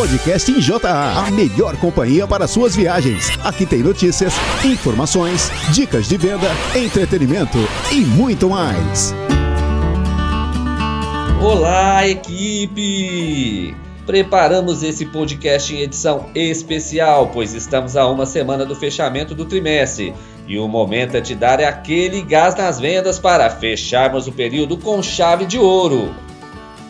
Podcast em JA, a melhor companhia para suas viagens. Aqui tem notícias, informações, dicas de venda, entretenimento e muito mais. Olá, equipe! Preparamos esse podcast em edição especial, pois estamos a uma semana do fechamento do trimestre e o momento é de dar aquele gás nas vendas para fecharmos o período com chave de ouro.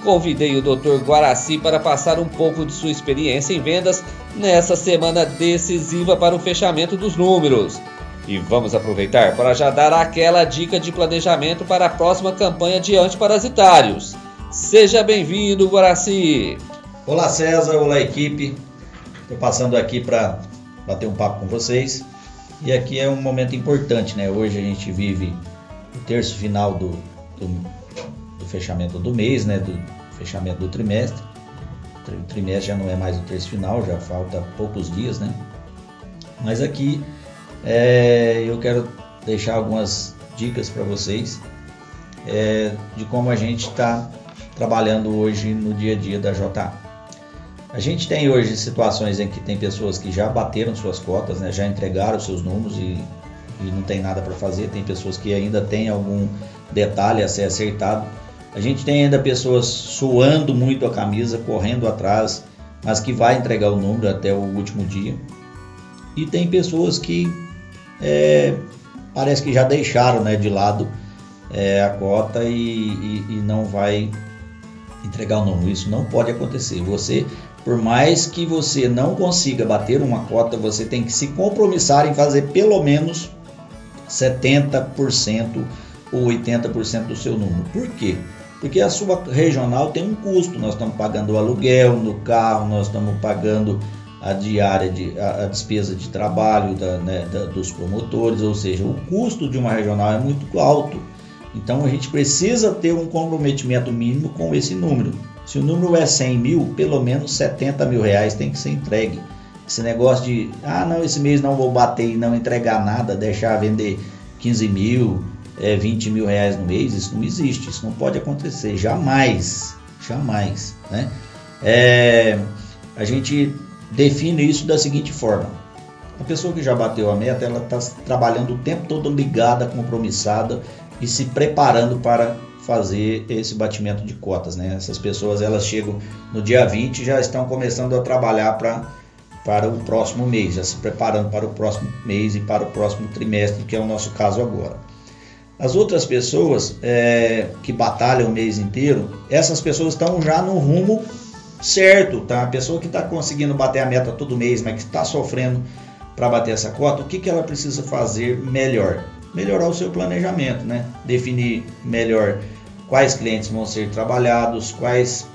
Convidei o Dr. Guaraci para passar um pouco de sua experiência em vendas nessa semana decisiva para o fechamento dos números. E vamos aproveitar para já dar aquela dica de planejamento para a próxima campanha de antiparasitários. Seja bem-vindo, Guaraci! Olá César, olá equipe. Estou passando aqui para bater um papo com vocês. E aqui é um momento importante, né? Hoje a gente vive o terço final do, do, fechamento do mês, né? Do fechamento do trimestre. O trimestre já não é mais o terço final, já falta poucos dias, né? Mas aqui é, eu quero deixar algumas dicas para vocês é, de como a gente está trabalhando hoje no dia a dia da JA. A gente tem hoje situações em que tem pessoas que já bateram suas cotas, né, já entregaram seus números e, e não tem nada para fazer. Tem pessoas que ainda têm algum detalhe a ser acertado. A gente tem ainda pessoas suando muito a camisa, correndo atrás, mas que vai entregar o número até o último dia. E tem pessoas que é, parece que já deixaram né, de lado é, a cota e, e, e não vai entregar o número. Isso não pode acontecer. Você por mais que você não consiga bater uma cota, você tem que se compromissar em fazer pelo menos 70% ou 80% do seu número. Por quê? Porque a sua regional tem um custo. Nós estamos pagando o aluguel no carro, nós estamos pagando a diária, de, a, a despesa de trabalho da, né, da, dos promotores, ou seja, o custo de uma regional é muito alto. Então a gente precisa ter um comprometimento mínimo com esse número. Se o número é 100 mil, pelo menos 70 mil reais tem que ser entregue. Esse negócio de, ah, não, esse mês não vou bater e não entregar nada, deixar vender 15 mil, é, 20 mil reais no mês, isso não existe, isso não pode acontecer, jamais, jamais, né? É, a gente define isso da seguinte forma: a pessoa que já bateu a meta, ela está trabalhando o tempo todo ligada, compromissada e se preparando para fazer esse batimento de cotas, né? Essas pessoas elas chegam no dia 20 já estão começando a trabalhar para para o próximo mês, já se preparando para o próximo mês e para o próximo trimestre, que é o nosso caso agora. As outras pessoas é, que batalham o mês inteiro, essas pessoas estão já no rumo certo, tá? A pessoa que está conseguindo bater a meta todo mês, mas que está sofrendo para bater essa cota, o que, que ela precisa fazer melhor? melhorar o seu planejamento, né? Definir melhor quais clientes vão ser trabalhados, quais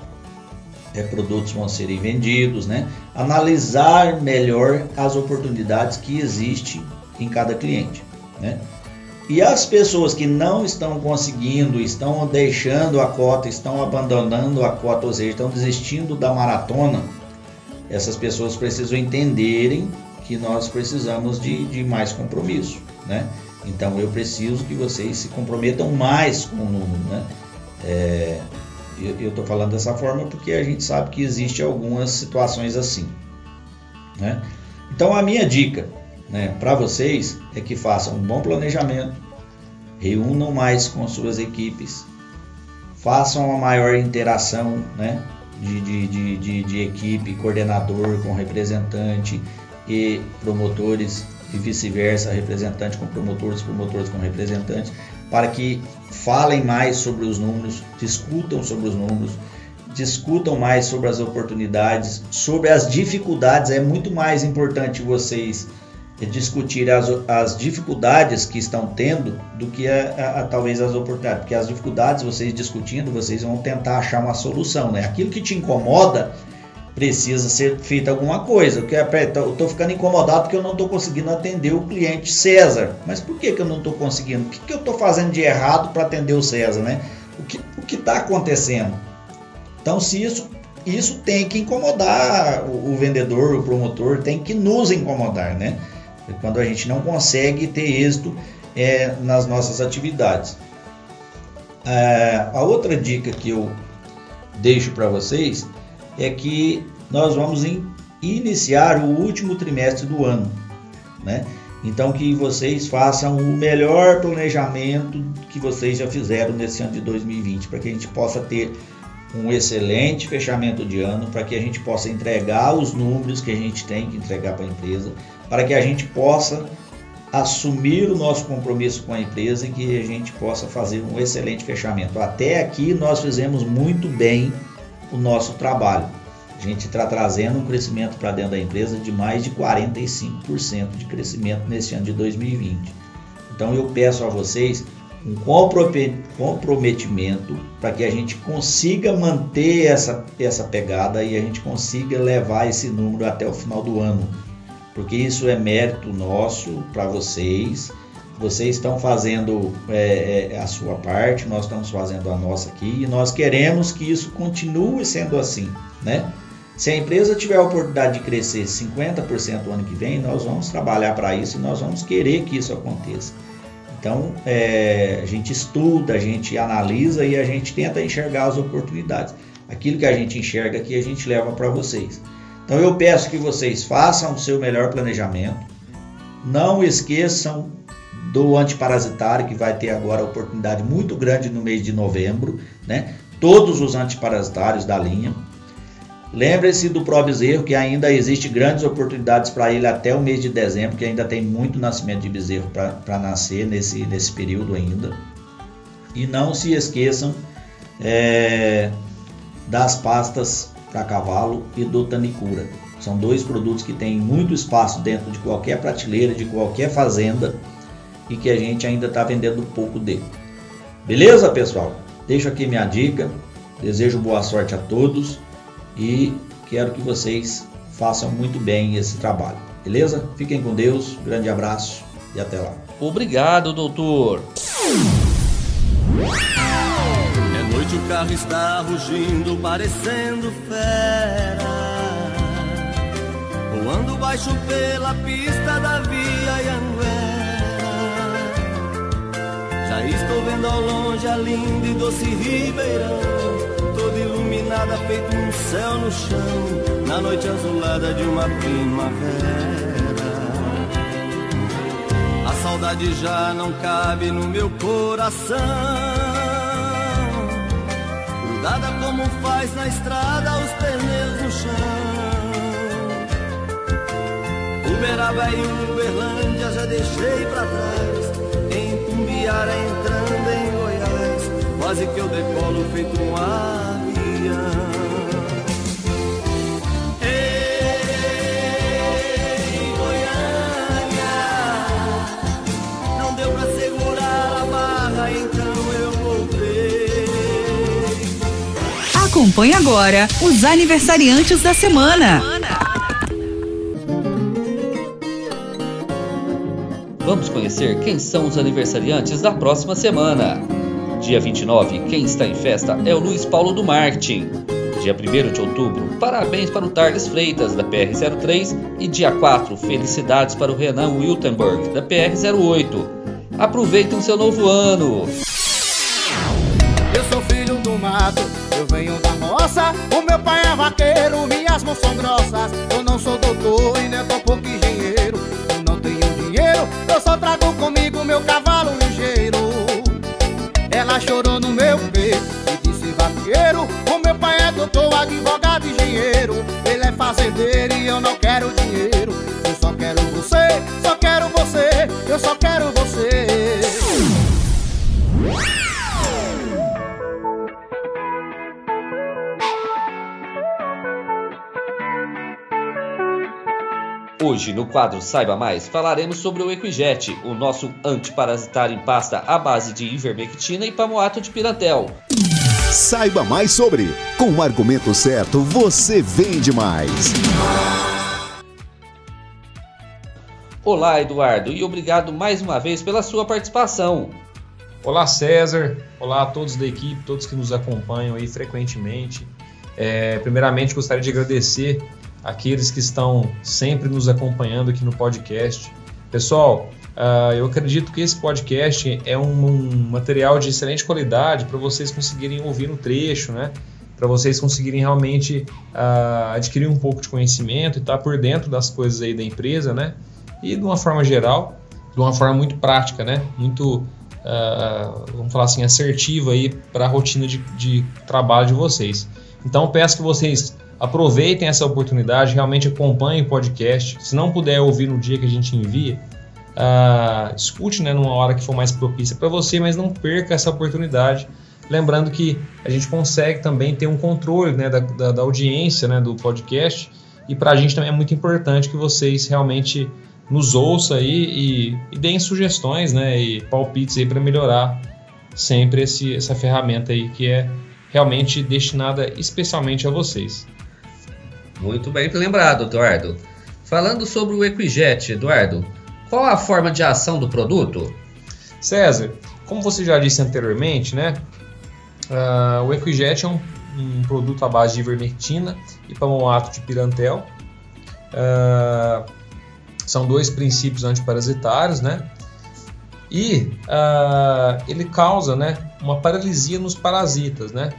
é, produtos vão serem vendidos, né? Analisar melhor as oportunidades que existem em cada cliente, né? E as pessoas que não estão conseguindo, estão deixando a cota, estão abandonando a cota, ou seja, estão desistindo da maratona, essas pessoas precisam entenderem que nós precisamos de, de mais compromisso, né? Então eu preciso que vocês se comprometam mais com o número, né? É, eu estou falando dessa forma porque a gente sabe que existe algumas situações assim, né? Então a minha dica, né, para vocês é que façam um bom planejamento, reúnam mais com suas equipes, façam uma maior interação, né? De, de, de, de, de equipe, coordenador com representante e promotores e vice-versa, representante com promotores, promotores com representantes, para que falem mais sobre os números, discutam sobre os números, discutam mais sobre as oportunidades, sobre as dificuldades. É muito mais importante vocês discutir as, as dificuldades que estão tendo do que a, a, talvez as oportunidades, porque as dificuldades vocês discutindo, vocês vão tentar achar uma solução, né? Aquilo que te incomoda, precisa ser feita alguma coisa. Eu estou ficando incomodado porque eu não estou conseguindo atender o cliente César. Mas por que, que eu não estou conseguindo? O que, que eu estou fazendo de errado para atender o César? Né? O que está acontecendo? Então, se isso, isso tem que incomodar o, o, vendedor, o promotor, tem que nos incomodar. Né? Quando a gente não consegue ter êxito é, nas nossas atividades. É, a outra dica que eu deixo para vocês é que nós vamos in, iniciar o último trimestre do ano, né? Então que vocês façam o melhor planejamento que vocês já fizeram nesse ano de 2020, para que a gente possa ter um excelente fechamento de ano, para que a gente possa entregar os números que a gente tem que entregar para a empresa, para que a gente possa assumir o nosso compromisso com a empresa e que a gente possa fazer um excelente fechamento. Até aqui nós fizemos muito bem o nosso trabalho. A gente está trazendo um crescimento para dentro da empresa de mais de 45% de crescimento nesse ano de 2020. Então eu peço a vocês um comprometimento para que a gente consiga manter essa, essa pegada e a gente consiga levar esse número até o final do ano porque isso é mérito nosso para vocês. Vocês estão fazendo é, é, a sua parte, nós estamos fazendo a nossa aqui e nós queremos que isso continue sendo assim, né? Se a empresa tiver a oportunidade de crescer 50% o ano que vem, nós vamos trabalhar para isso e nós vamos querer que isso aconteça. Então, é, a gente estuda, a gente analisa e a gente tenta enxergar as oportunidades. Aquilo que a gente enxerga aqui, a gente leva para vocês. Então eu peço que vocês façam o seu melhor planejamento. Não esqueçam do antiparasitário, que vai ter agora oportunidade muito grande no mês de novembro, né? Todos os antiparasitários da linha. Lembre-se do Bezerro, que ainda existe grandes oportunidades para ele até o mês de dezembro, que ainda tem muito nascimento de bezerro para nascer nesse, nesse período ainda. E não se esqueçam é, das pastas para cavalo e do Tanicura. São dois produtos que têm muito espaço dentro de qualquer prateleira, de qualquer fazenda e que a gente ainda está vendendo pouco dele. Beleza, pessoal? Deixo aqui minha dica. Desejo boa sorte a todos e quero que vocês façam muito bem esse trabalho. Beleza? Fiquem com Deus. Grande abraço e até lá. Obrigado, doutor o carro está rugindo, parecendo fera. Voando baixo pela pista da Via Anguera. Já estou vendo ao longe a linda e doce Ribeirão. Toda iluminada, feito um céu no chão. Na noite azulada de uma primavera. A saudade já não cabe no meu coração Dada como faz na estrada os pneus no chão. Uberaba e Uberlândia já deixei pra trás. Em Tumbiara entrando em Goiás, quase que eu decolo feito um avião. Acompanhe agora os aniversariantes da semana. Vamos conhecer quem são os aniversariantes da próxima semana. Dia 29, quem está em festa é o Luiz Paulo do Martin. Dia 1 de outubro, parabéns para o Tarles Freitas, da PR-03. E dia 4, felicidades para o Renan Wiltenberg, da PR-08. Aproveitem seu novo ano! Eu sou filho do mato, eu venho O meu pai é vaqueiro, minhas mãos são grossas Hoje, no quadro Saiba Mais, falaremos sobre o Equijet, o nosso antiparasitário em pasta à base de ivermectina e pamoato de pirantel. Saiba mais sobre. Com o argumento certo, você vende mais. Olá, Eduardo, e obrigado mais uma vez pela sua participação. Olá, César. Olá a todos da equipe, todos que nos acompanham aí frequentemente. É, primeiramente, gostaria de agradecer aqueles que estão sempre nos acompanhando aqui no podcast. Pessoal, uh, eu acredito que esse podcast é um, um material de excelente qualidade para vocês conseguirem ouvir no trecho, né? para vocês conseguirem realmente uh, adquirir um pouco de conhecimento e estar tá por dentro das coisas aí da empresa, né? E de uma forma geral, de uma forma muito prática, né? Muito, uh, vamos falar assim, assertiva aí para a rotina de, de trabalho de vocês. Então peço que vocês aproveitem essa oportunidade, realmente acompanhem o podcast. Se não puder ouvir no dia que a gente envia, uh, escute né, numa hora que for mais propícia para você, mas não perca essa oportunidade. Lembrando que a gente consegue também ter um controle né, da, da, da audiência né, do podcast e para a gente também é muito importante que vocês realmente nos ouçam aí e, e deem sugestões né, e palpites para melhorar sempre esse, essa ferramenta aí que é realmente destinada especialmente a vocês. Muito bem lembrado, Eduardo. Falando sobre o Equijet, Eduardo, qual a forma de ação do produto? César, como você já disse anteriormente, né? Uh, o Equijet é um, um, produto à base de ivermectina e pamoato de pirantel. Uh, são dois princípios antiparasitários, né? E uh, ele causa, né, uma paralisia nos parasitas, né?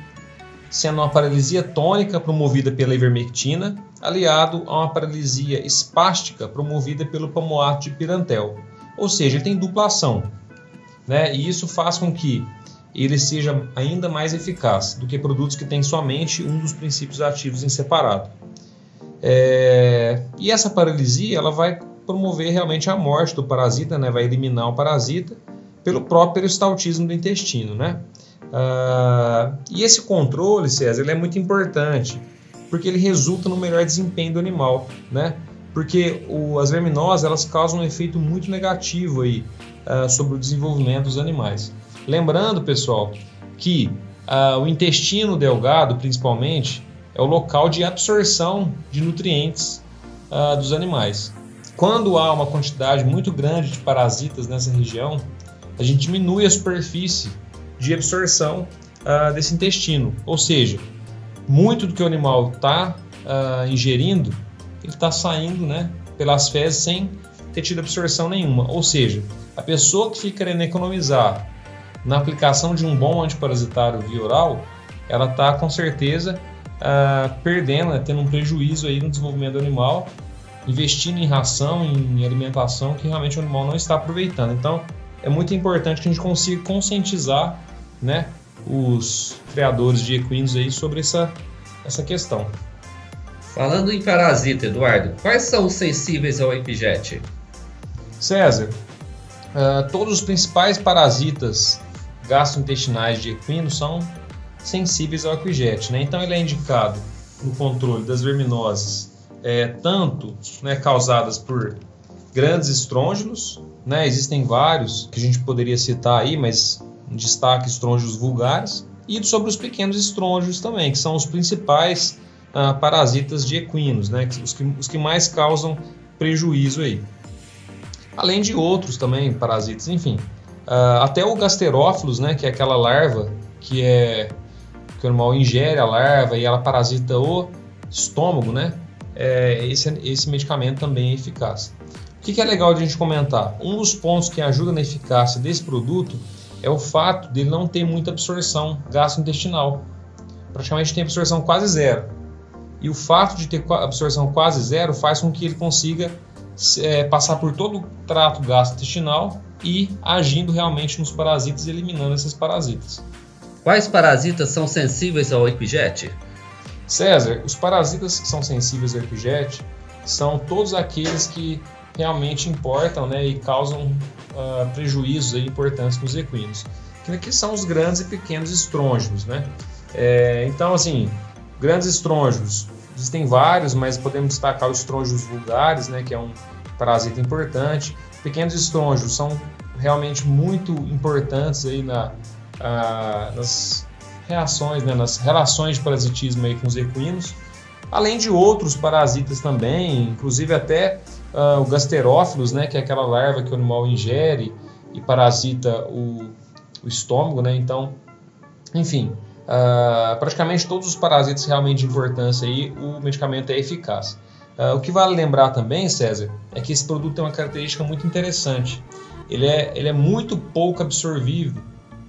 Sendo uma paralisia tônica promovida pela ivermectina, aliado a uma paralisia espástica promovida pelo pamoato de pirantel. Ou seja, ele tem dupla ação, né? E isso faz com que ele seja ainda mais eficaz do que produtos que têm somente um dos princípios ativos em separado. É... E essa paralisia ela vai promover realmente a morte do parasita, né? vai eliminar o parasita pelo próprio peristaltismo do intestino. Né? Ah, e esse controle, César, ele é muito importante porque ele resulta no melhor desempenho do animal, né? Porque o, as verminosas elas causam um efeito muito negativo aí uh, sobre o desenvolvimento dos animais. Lembrando, pessoal, que uh, o intestino delgado, principalmente, é o local de absorção de nutrientes uh, dos animais. Quando há uma quantidade muito grande de parasitas nessa região, a gente diminui a superfície de absorção uh, desse intestino, ou seja, muito do que o animal está uh, ingerindo, ele está saindo né, pelas fezes sem ter tido absorção nenhuma. Ou seja, a pessoa que fica querendo economizar na aplicação de um bom antiparasitário via oral, ela está com certeza uh, perdendo, né, tendo um prejuízo aí no desenvolvimento do animal, investindo em ração, em alimentação que realmente o animal não está aproveitando. Então, é muito importante que a gente consiga conscientizar, né, os criadores de equinos aí sobre essa, essa questão. Falando em parasita, Eduardo, quais são os sensíveis ao epijet? César, uh, todos os principais parasitas gastrointestinais de equinos são sensíveis ao equijet, né? Então ele é indicado no controle das verminoses, é, tanto né, causadas por grandes estrôngilos, né? Existem vários que a gente poderia citar aí, mas destaque estrôngios vulgares e sobre os pequenos estrôngios também, que são os principais ah, parasitas de equinos, né? Os que, os que mais causam prejuízo aí. Além de outros também parasitas, enfim. Uh, até o gasterófilos, né, que é aquela larva que é que o animal ingere a larva e ela parasita o estômago, né? É, esse, esse medicamento também é eficaz. O que, que é legal de a gente comentar? Um dos pontos que ajuda na eficácia desse produto é o fato de não ter muita absorção gastrointestinal. Praticamente tem absorção quase zero. E o fato de ter absorção quase zero faz com que ele consiga é, passar por todo o trato gastrointestinal e agindo realmente nos parasitas eliminando esses parasitas. Quais parasitas são sensíveis ao epijet? César, os parasitas que são sensíveis ao epijet são todos aqueles que realmente importam né, e causam uh, prejuízos aí importantes nos equinos. Que são os grandes e pequenos estrôngios. Né? É, então, assim, grandes estrôngios, existem vários, mas podemos destacar os estrôngios vulgares, né, que é um parasita importante. Pequenos estrôngios são realmente muito importantes aí na, uh, nas reações, né, nas relações de parasitismo aí com os equinos, além de outros parasitas também, inclusive até uh, o gasterófilos, né, que é aquela larva que o animal ingere e parasita o, o estômago, né? Então, enfim, uh, praticamente todos os parasitas realmente de importância aí, o medicamento é eficaz. Uh, o que vale lembrar também, César, é que esse produto tem uma característica muito interessante. Ele é, ele é muito pouco absorvível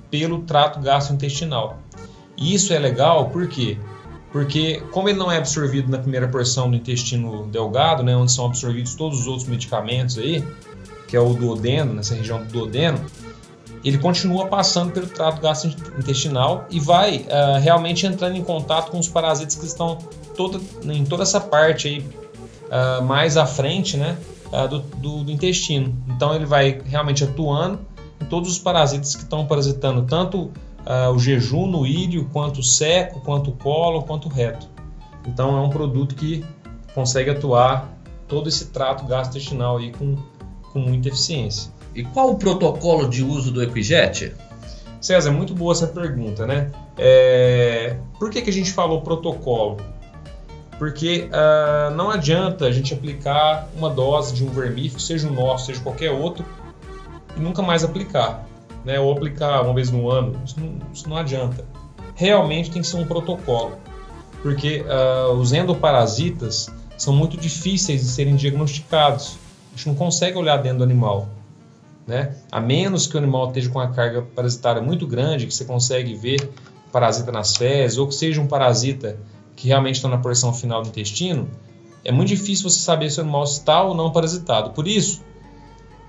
pelo trato gastrointestinal. E isso é legal porque porque como ele não é absorvido na primeira porção do intestino delgado, né, onde são absorvidos todos os outros medicamentos aí, que é o duodeno, nessa região do duodeno, ele continua passando pelo trato gastrointestinal e vai uh, realmente entrando em contato com os parasitas que estão toda, em toda essa parte aí uh, mais à frente, né, uh, do, do, do intestino. Então ele vai realmente atuando em todos os parasitas que estão parasitando tanto uh, o jejum no íleo, quanto seco, quanto colo, quanto reto. Então é um produto que consegue atuar todo esse trato gastrointestinal aí com, com muita eficiência. E qual o protocolo de uso do Equijet? César, muito boa essa pergunta, né? É... Por que, que a gente falou protocolo? Porque uh, não adianta a gente aplicar uma dose de um vermífugo, seja o nosso, seja qualquer outro, e nunca mais aplicar né, ou aplicar uma vez no ano, isso não, isso não adianta. Realmente tem que ser um protocolo, porque uh, os endoparasitas são muito difíceis de serem diagnosticados. A gente não consegue olhar dentro do animal. Né? A menos que o animal esteja com uma carga parasitária muito grande, que você consegue ver parasita nas fezes, ou que seja um parasita que realmente está na porção final do intestino, é muito difícil você saber se o animal está ou não parasitado. Por isso,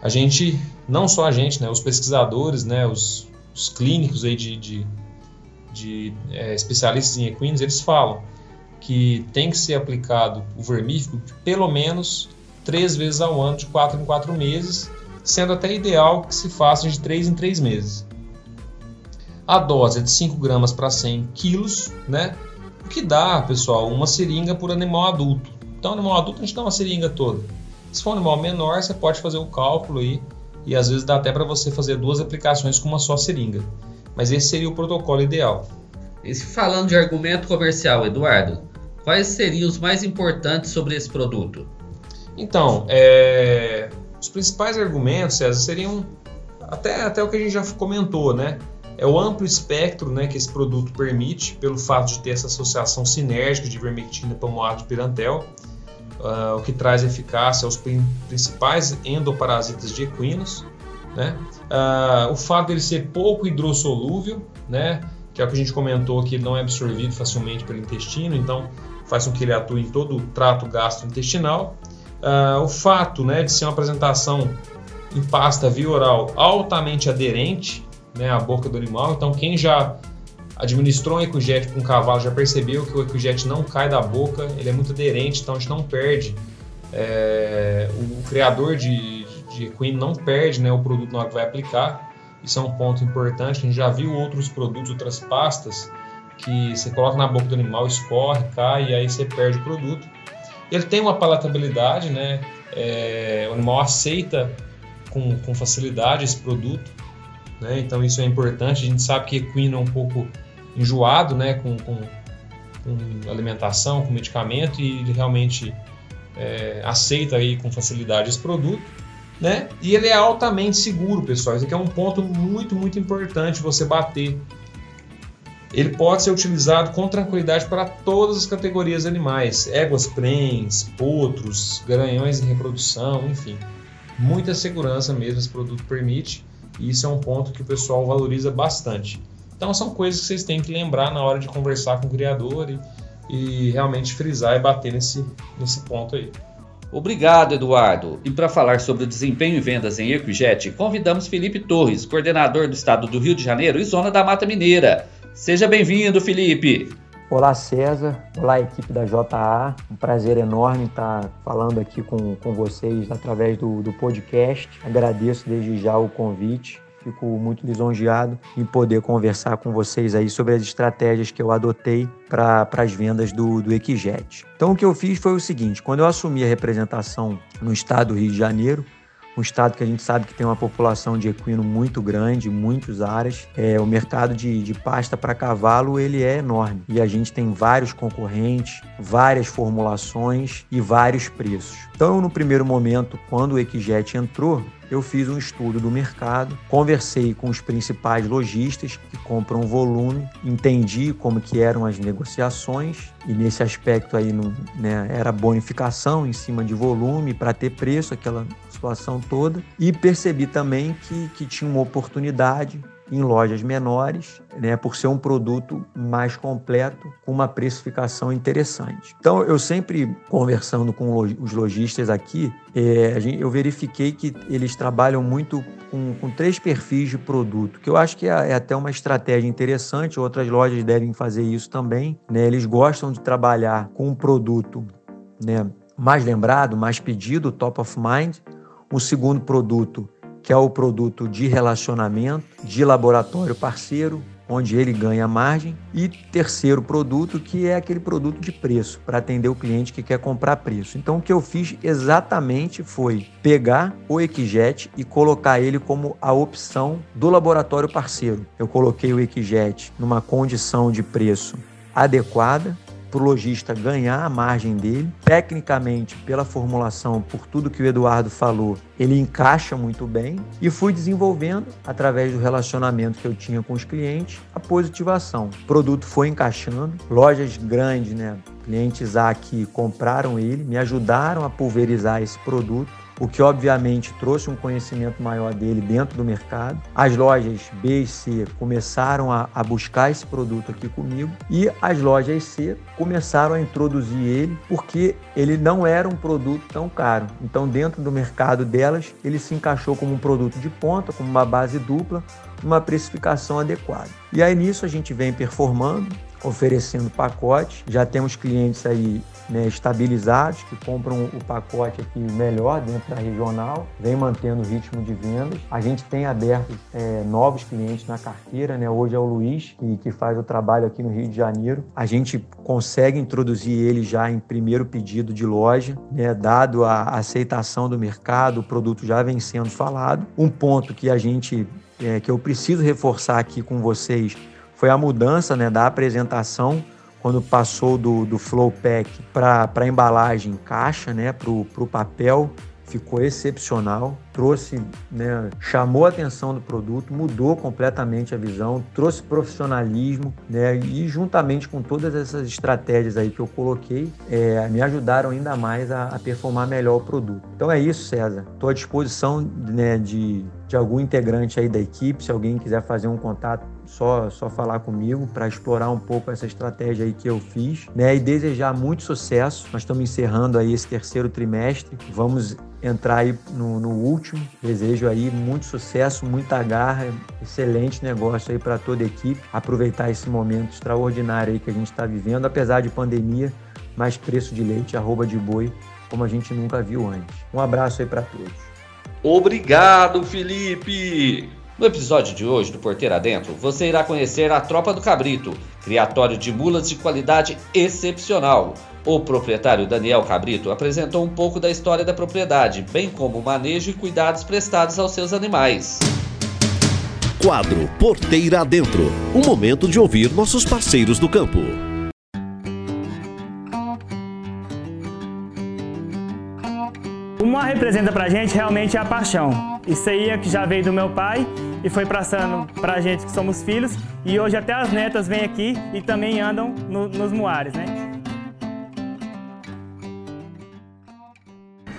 a gente, não só a gente, né, os pesquisadores, né, os, os clínicos aí de, de, de é, especialistas em equinos, eles falam que tem que ser aplicado o vermífugo pelo menos três vezes ao ano, de quatro em quatro meses, sendo até ideal que se faça de três em três meses. A dose é de 5 gramas para 100 quilos, né? O que dá, pessoal, uma seringa por animal adulto. Então, animal adulto a gente dá uma seringa toda. Se for um animal menor, você pode fazer o cálculo aí e às vezes dá até para você fazer duas aplicações com uma só seringa. Mas esse seria o protocolo ideal. E falando de argumento comercial, Eduardo, quais seriam os mais importantes sobre esse produto? Então, é... os principais argumentos, César, seriam até, até o que a gente já comentou, né? É o amplo espectro né, que esse produto permite, pelo fato de ter essa associação sinérgica de vermectina, palmoato e pirantel uh, o que traz eficácia aos principais endoparasitas de equinos. Né? Uh, o fato dele ser pouco hidrossolúvel, né? que é o que a gente comentou, que não é absorvido facilmente pelo intestino, então faz com que ele atue em todo o trato gastrointestinal. Uh, o fato né, de ser uma apresentação em pasta via oral altamente aderente né, à boca do animal, então quem já administrou um EcoJet com um cavalo já percebeu que o EcoJet não cai da boca, ele é muito aderente, então a gente não perde. É, o, criador de, de não perde né, o produto na hora que vai aplicar. Isso é um ponto importante. A gente já viu outros produtos, outras pastas, que você coloca na boca do animal, escorre, cai e aí você perde o produto. Ele tem uma palatabilidade, né? É, o animal aceita com, com facilidade esse produto. Né? Então isso é importante. A gente sabe que equino é um pouco enjoado né, com, com, com alimentação, com medicamento, e ele realmente é, aceita aí com facilidade esse produto. Né? E ele é altamente seguro, pessoal. Isso aqui é um ponto muito, muito importante você bater. Ele pode ser utilizado com tranquilidade para todas as categorias de animais: éguas prens, potros, garanhões em reprodução, enfim. Muita segurança mesmo esse produto permite, e isso é um ponto que o pessoal valoriza bastante. Então são coisas que vocês têm que lembrar na hora de conversar com o criador e, e realmente frisar e bater nesse, nesse ponto aí. Obrigado, Eduardo. E para falar sobre o desempenho e vendas em Equijet, convidamos Felipe Torres, coordenador do estado do Rio de Janeiro e Zona da Mata Mineira. Seja bem-vindo, Felipe. Olá, César. Olá, equipe da JA. Um prazer enorme estar falando aqui com, com vocês através do, do podcast. Agradeço desde já o convite Fico muito lisonjeado em poder conversar com vocês aí sobre as estratégias que eu adotei para as vendas do, do Equijet. Então, o que eu fiz foi o seguinte: quando eu assumi a representação no estado do Rio de Janeiro, um estado que a gente sabe que tem uma população de equino muito grande, muitos áreas. É, o mercado de, de pasta para cavalo ele é enorme e a gente tem vários concorrentes, várias formulações e vários preços. Então, no primeiro momento, quando o Equijet entrou, eu fiz um estudo do mercado, conversei com os principais lojistas que compram volume, entendi como que eram as negociações e nesse aspecto aí não, né, era bonificação em cima de volume para ter preço, aquela situação toda e percebi também que, que tinha uma oportunidade em lojas menores, né, por ser um produto mais completo, com uma precificação interessante. Então, eu sempre conversando com os lojistas aqui, é, eu verifiquei que eles trabalham muito com, com, três perfis de produto, que eu acho que é, é, até uma estratégia interessante. Outras lojas devem fazer isso também. Né? Eles gostam de trabalhar com um produto né, mais lembrado, mais pedido, top of mind. Um segundo produto que é o produto de relacionamento, de laboratório parceiro, onde ele ganha margem, e terceiro produto, que é aquele produto de preço, para atender o cliente que quer comprar preço. Então, o que eu fiz exatamente foi pegar o Equijet e colocar ele como a opção do laboratório parceiro. Eu coloquei o Equijet numa condição de preço adequada, para o lojista ganhar a margem dele. Tecnicamente, pela formulação, por tudo que o Eduardo falou, ele encaixa muito bem. E fui desenvolvendo, através do relacionamento que eu tinha com os clientes, a positivação. O produto foi encaixando, lojas grandes, né? Clientes A que compraram ele, me ajudaram a pulverizar esse produto o que obviamente trouxe um conhecimento maior dele dentro do mercado. As lojas B e C começaram a, a, buscar esse produto aqui comigo e as lojas C começaram a introduzir ele porque ele não era um produto tão caro. Então, dentro do mercado delas, ele se encaixou como um produto de ponta, como uma base dupla, uma precificação adequada. E aí nisso a gente vem performando, oferecendo pacotes. Já temos clientes aí né, estabilizados, que compram o pacote aqui melhor dentro da regional, vem mantendo o ritmo de vendas. A gente tem aberto é, novos clientes na carteira, né? hoje é o Luiz, que, que faz o trabalho aqui no Rio de Janeiro. A gente consegue introduzir ele já em primeiro pedido de loja, né? dado a aceitação do mercado, o produto já vem sendo falado. Um ponto que a gente, é, que eu preciso reforçar aqui com vocês, foi a mudança né, da apresentação quando passou do, do Flow Pack para a embalagem caixa, né, para o papel, ficou excepcional, trouxe, né, chamou a atenção do produto, mudou completamente a visão, trouxe profissionalismo, né, e juntamente com todas essas estratégias aí que eu coloquei, é, me ajudaram ainda mais a, a, performar melhor o produto. Então é isso, César. Estou à disposição né, de, de algum integrante aí da equipe, se alguém quiser fazer um contato só, só falar comigo para explorar um pouco essa estratégia aí que eu fiz, né? E desejar muito sucesso. Nós estamos encerrando aí esse terceiro trimestre. Vamos entrar aí no, no último. Desejo aí muito sucesso, muita garra, excelente negócio aí para toda a equipe. Aproveitar esse momento extraordinário aí que a gente está vivendo, apesar de pandemia, mais preço de leite, arroba de boi, como a gente nunca viu antes. Um abraço aí para todos. Obrigado, Felipe! No episódio de hoje do Porteira Adentro, você irá conhecer a Tropa do Cabrito, criatório de mulas de qualidade excepcional. O proprietário Daniel Cabrito apresentou um pouco da história da propriedade, bem como o manejo e cuidados prestados aos seus animais. Quadro Porteira Adentro um momento de ouvir nossos parceiros do campo. O mar representa pra gente realmente a paixão. Isso aí é que já veio do meu pai e foi passando para a gente que somos filhos e hoje até as netas vêm aqui e também andam no, nos muares, né?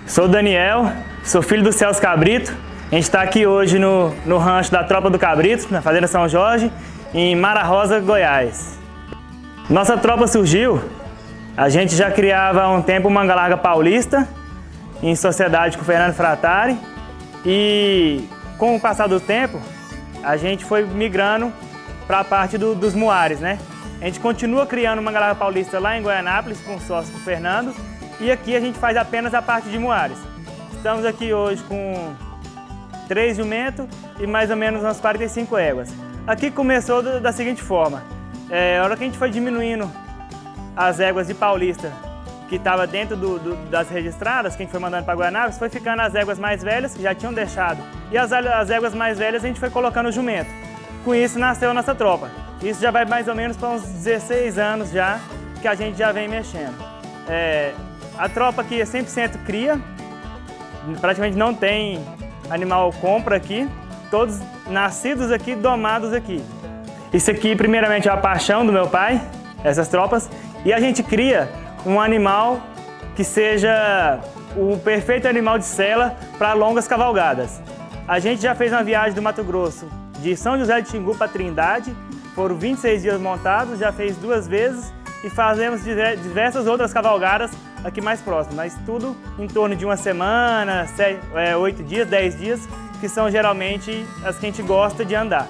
Sou Daniel, sou filho do Celso Cabrito. A gente está aqui hoje no, no rancho da Tropa do Cabrito, na Fazenda São Jorge, em Mara Rosa, Goiás. Nossa tropa surgiu, a gente já criava há um tempo o Manga Larga Paulista, em sociedade com o Fernando Fratari, e com o passar do tempo, a gente foi migrando para a parte do, dos muares, né? A gente continua criando uma galera paulista lá em Goianápolis com o sócio Fernando e aqui a gente faz apenas a parte de muares. Estamos aqui hoje com três jumentos e mais ou menos umas 45 éguas. Aqui começou da seguinte forma, é, a hora que a gente foi diminuindo as éguas de paulista que estava dentro do, do, das registradas, quem foi mandando para Guanabara, foi ficando as éguas mais velhas, que já tinham deixado. E as, as éguas mais velhas a gente foi colocando o jumento. Com isso nasceu a nossa tropa. Isso já vai mais ou menos para uns 16 anos já que a gente já vem mexendo. É, a tropa aqui é 100% cria, praticamente não tem animal compra aqui, todos nascidos aqui, domados aqui. Isso aqui, primeiramente, é a paixão do meu pai, essas tropas, e a gente cria um animal que seja o perfeito animal de sela para longas cavalgadas. A gente já fez uma viagem do Mato Grosso de São José de Xingu para Trindade. Foram 26 dias montados, já fez duas vezes e fazemos diversas outras cavalgadas aqui mais próximo, mas tudo em torno de uma semana, é, oito dias, dez dias, que são geralmente as que a gente gosta de andar.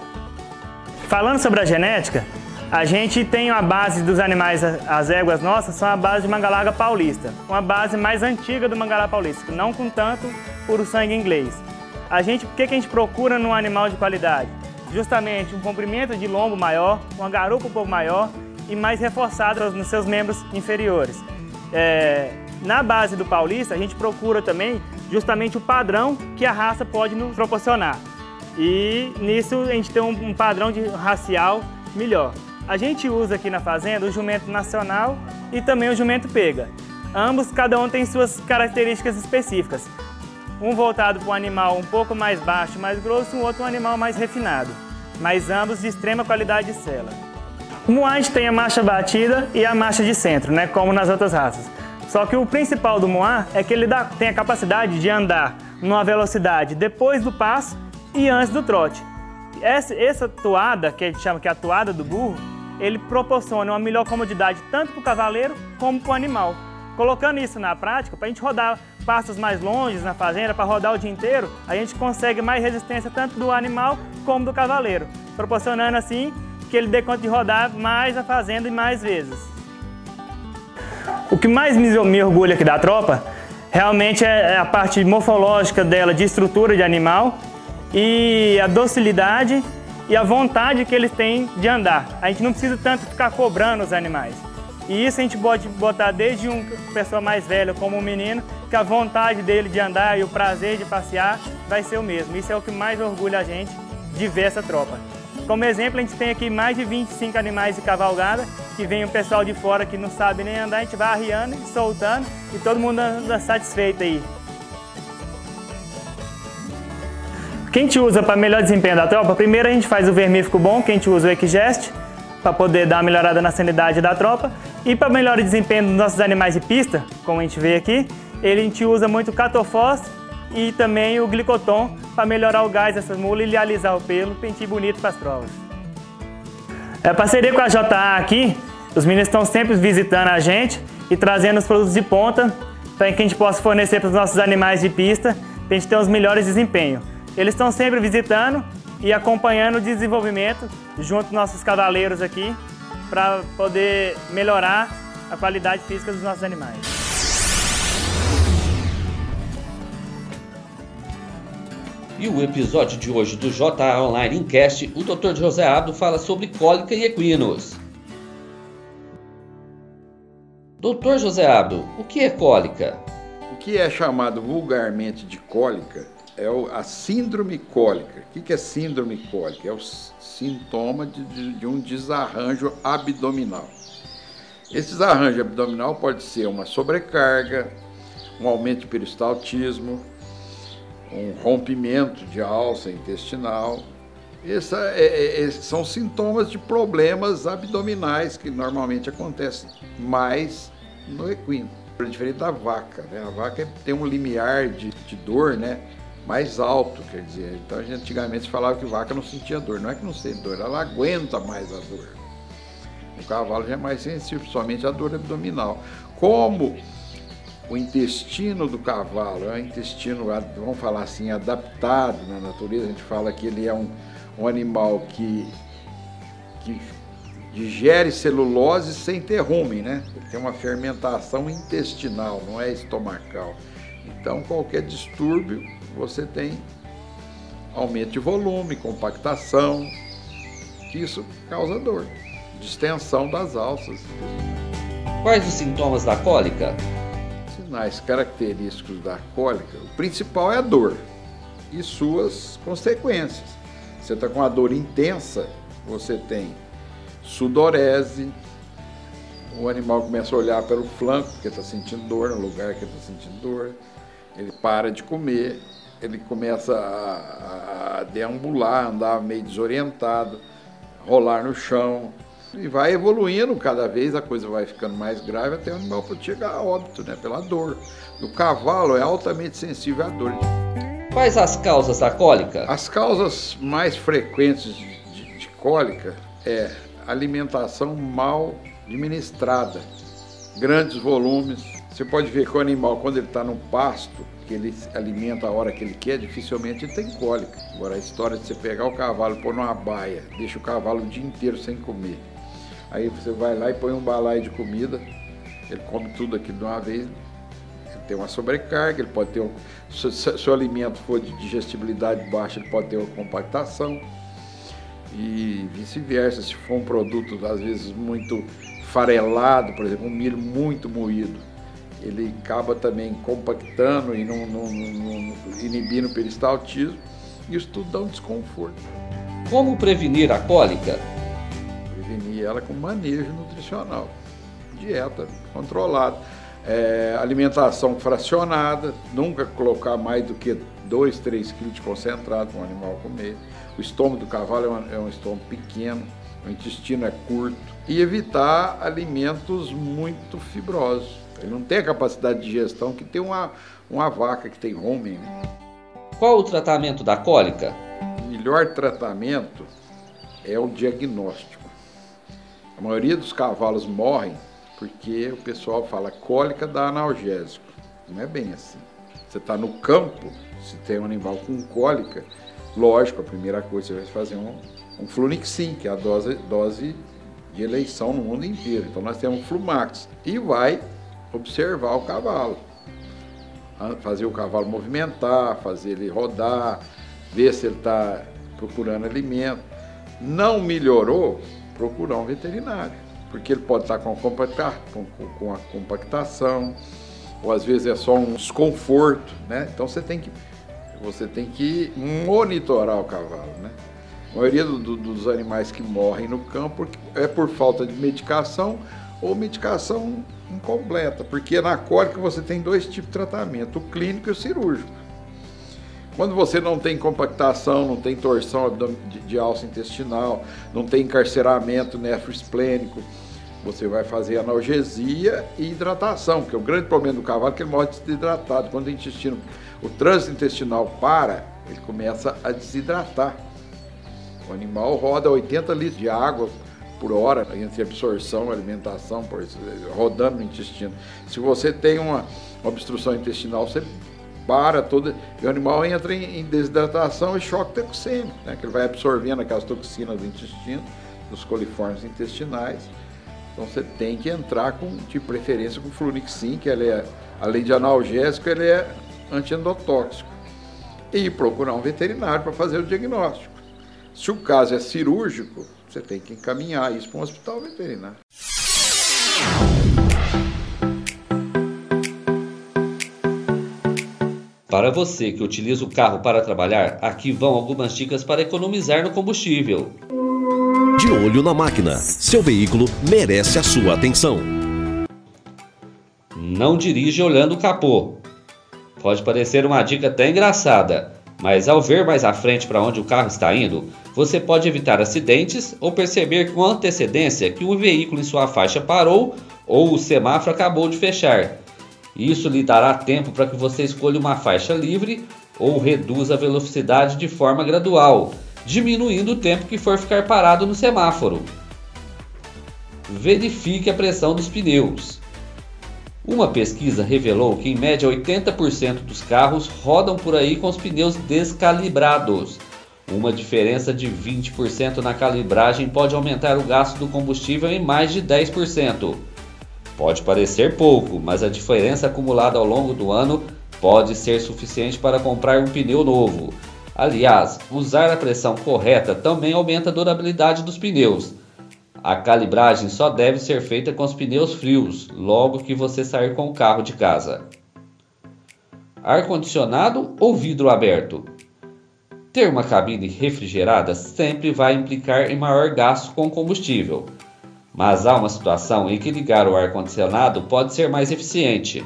Falando sobre a genética, a gente tem uma base dos animais, as éguas nossas, são a base de Mangalaga paulista, uma base mais antiga do Mangalá paulista, não com tanto puro sangue inglês. A gente, o que, que a gente procura num animal de qualidade? Justamente um comprimento de lombo maior, uma garupa um pouco maior e mais reforçada nos seus membros inferiores. É, na base do paulista, a gente procura também justamente o padrão que a raça pode nos proporcionar. E nisso a gente tem um, padrão de racial melhor. A gente usa aqui na fazenda o jumento nacional e também o jumento pega. Ambos, cada um tem suas características específicas. Um voltado para um animal um pouco mais baixo, mais grosso, um outro um animal mais refinado. Mas ambos de extrema qualidade de sela. O Moá tem a marcha batida e a marcha de centro, né, como nas outras raças. Só que o principal do Moá é que ele dá, tem a capacidade de andar numa velocidade depois do passo e antes do trote. Essa, essa toada, que a gente chama que é a toada do burro, ele proporciona uma melhor comodidade tanto para o cavaleiro como para o animal. Colocando isso na prática, para a gente rodar passos mais longes na fazenda, para rodar o dia inteiro, a gente consegue mais resistência tanto do animal como do cavaleiro, proporcionando assim que ele dê conta de rodar mais a fazenda e mais vezes. O que mais me orgulha aqui da tropa realmente é a parte morfológica dela, de estrutura de animal e a docilidade e a vontade que eles têm de andar. A gente não precisa tanto ficar cobrando os animais. E isso a gente pode botar desde uma pessoa mais velha como um menino, que a vontade dele de andar e o prazer de passear vai ser o mesmo. Isso é o que mais orgulha a gente de ver essa tropa. Como exemplo, a gente tem aqui mais de 25 animais de cavalgada, que vem o pessoal de fora que não sabe nem andar, a gente vai arriando soltando e todo mundo anda satisfeito aí. Que a gente usa para melhor desempenho da tropa, primeiro a gente faz o vermífugo bom, que a gente usa o Equigest, para poder dar uma melhorada na sanidade da tropa. E para melhor desempenho dos nossos animais de pista, como a gente vê aqui, ele, a gente usa muito o catofós e também o glicoton para melhorar o gás dessas mulas e alisar o pelo, pentinho bonito para as provas. É, parceria com a JA aqui, os meninos estão sempre visitando a gente e trazendo os produtos de ponta para que a gente possa fornecer para os nossos animais de pista, para a gente ter os melhores desempenhos. Eles estão sempre visitando e acompanhando o desenvolvimento junto com nossos cavaleiros aqui para poder melhorar a qualidade física dos nossos animais. E o episódio de hoje do JA Online Incast, o Dr. José Abdo fala sobre cólica e equinos. Doutor José Abdo, o que é cólica? O que é chamado vulgarmente de cólica é a síndrome cólica. O que é síndrome cólica? É o sintoma de, de, de um desarranjo abdominal. Esse desarranjo abdominal pode ser uma sobrecarga, um aumento de peristaltismo, um rompimento de alça intestinal. Essa é, é, é, são sintomas de problemas abdominais que normalmente acontecem mais no equino. É diferente da vaca, né? A vaca tem um limiar de, de dor, né? Mais alto, quer dizer. Então a gente antigamente falava que vaca não sentia dor. Não é que não sente dor, ela aguenta mais a dor. O cavalo já é mais sensível, somente a dor abdominal. Como o intestino do cavalo é um intestino, vamos falar assim, adaptado na natureza, a gente fala que ele é um, um animal que, que digere celulose sem ter rumen, né? Ele tem uma fermentação intestinal, não é estomacal. Então, qualquer distúrbio você tem aumento de volume, compactação, que isso causa dor, distensão das alças. Quais os sintomas da cólica? Sinais característicos da cólica, o principal é a dor e suas consequências. Você está com a dor intensa, você tem sudorese, o animal começa a olhar para o flanco porque está sentindo dor, no lugar que está sentindo dor, ele para de comer, ele começa a, a deambular, andar meio desorientado, rolar no chão. E vai evoluindo cada vez, a coisa vai ficando mais grave até o animal pode chegar a óbito, né? Pela dor. O cavalo é altamente sensível à dor. Quais as causas da cólica? As causas mais frequentes de, de, de cólica é alimentação mal administrada, grandes volumes. Você pode ver que o animal, quando ele está no pasto, que ele alimenta a hora que ele quer, dificilmente ele tem cólica. Agora, a história de você pegar o cavalo, pôr numa baia, deixa o cavalo o dia inteiro sem comer. Aí você vai lá e põe um balaio de comida, ele come tudo aquilo de uma vez, ele tem uma sobrecarga, ele pode ter um. Se, se o alimento for de digestibilidade baixa, ele pode ter uma compactação. E vice-versa, se for um produto às vezes muito farelado, por exemplo, um milho muito moído, ele acaba também compactando e não, não, não, inibindo o peristaltismo, isso tudo dá um desconforto. Como prevenir a cólica? Prevenir ela com manejo nutricional, dieta controlada, é, alimentação fracionada, nunca colocar mais do que 2, 3 quilos de concentrado para um animal comer. O estômago do cavalo é, uma, é um estômago pequeno, o intestino é curto. E evitar alimentos muito fibrosos. Ele não tem a capacidade de digestão que tem uma, uma vaca que tem homem. Né? Qual o tratamento da cólica? O melhor tratamento é o diagnóstico. A maioria dos cavalos morrem porque o pessoal fala cólica dá analgésico. Não é bem assim. Você está no campo, se tem um animal com cólica, lógico, a primeira coisa você vai fazer um, um Flunixin, que é a dose, dose de eleição no mundo inteiro. Então nós temos um Flumax. E vai observar o cavalo. Fazer o cavalo movimentar, fazer ele rodar, ver se ele está procurando alimento. Não melhorou, procurar um veterinário. Porque ele pode estar tá com, com a compactação, ou às vezes é só um desconforto, né? Então você tem que, você tem que monitorar o cavalo, né? A maioria do, do, dos animais que morrem no campo é por falta de medicação ou medicação incompleta, porque na cólica você tem dois tipos de tratamento, o clínico e o cirúrgico. Quando você não tem compactação, não tem torção de, alça intestinal, não tem encarceramento nefroesplênico, você vai fazer analgesia e hidratação, porque o grande problema do cavalo é que ele morre desidratado. Quando o intestino, o trânsito intestinal para, ele começa a desidratar. O animal roda 80 litros de água por hora entre absorção, alimentação, rodando no intestino. Se você tem uma obstrução intestinal, você para todo e o animal entra em, desidratação e choque toxêmico, né? que ele vai absorvendo aquelas toxinas do intestino, dos coliformes intestinais. Então você tem que entrar com, de preferência com flunixin, que ele é, além de analgésico, ele é antiendotóxico. E procurar um veterinário para fazer o diagnóstico. Se o caso é cirúrgico, você tem que encaminhar isso para um hospital veterinário. Para você que utiliza o carro para trabalhar, aqui vão algumas dicas para economizar no combustível. De olho na máquina, seu veículo merece a sua atenção. Não dirige olhando o capô. Pode parecer uma dica até engraçada, mas ao ver mais à frente para onde o carro está indo, você pode evitar acidentes ou perceber com antecedência que o veículo em sua faixa parou ou o semáforo acabou de fechar. Isso lhe dará tempo para que você escolha uma faixa livre ou reduza a velocidade de forma gradual, diminuindo o tempo que for ficar parado no semáforo. Verifique a pressão dos pneus. Uma pesquisa revelou que em média 80% dos carros rodam por aí com os pneus descalibrados. Uma diferença de 20% na calibragem pode aumentar o gasto do combustível em mais de 10%. Pode parecer pouco, mas a diferença acumulada ao longo do ano pode ser suficiente para comprar um pneu novo. Aliás, usar a pressão correta também aumenta a durabilidade dos pneus. A calibragem só deve ser feita com os pneus frios, logo que você sair com o carro de casa. Ar-condicionado ou vidro aberto? Ter uma cabine refrigerada sempre vai implicar em maior gasto com combustível, mas há uma situação em que ligar o ar-condicionado pode ser mais eficiente.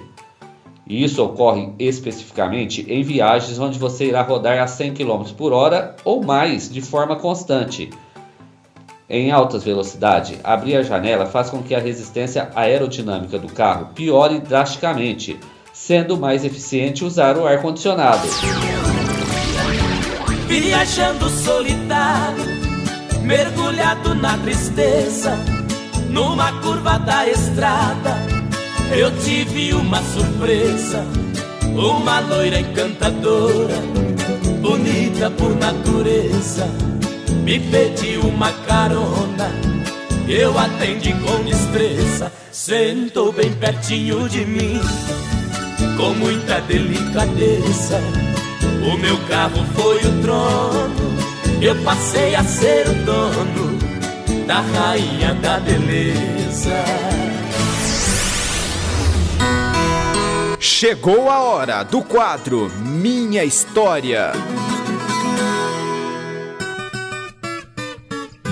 E isso ocorre especificamente em viagens onde você irá rodar a 100 km por hora ou mais de forma constante em altas velocidades, abrir a janela faz com que a resistência aerodinâmica do carro piore drasticamente, sendo mais eficiente usar o ar-condicionado. viajando solitário, mergulhado na tristeza, numa curva da estrada, eu tive uma surpresa, uma loira encantadora, bonita por natureza, me pediu uma carona, eu atendi com destreza, sentou bem pertinho de mim, com muita delicadeza o meu carro foi o trono, eu passei a ser o dono da rainha da beleza. Chegou a hora do quadro Minha História.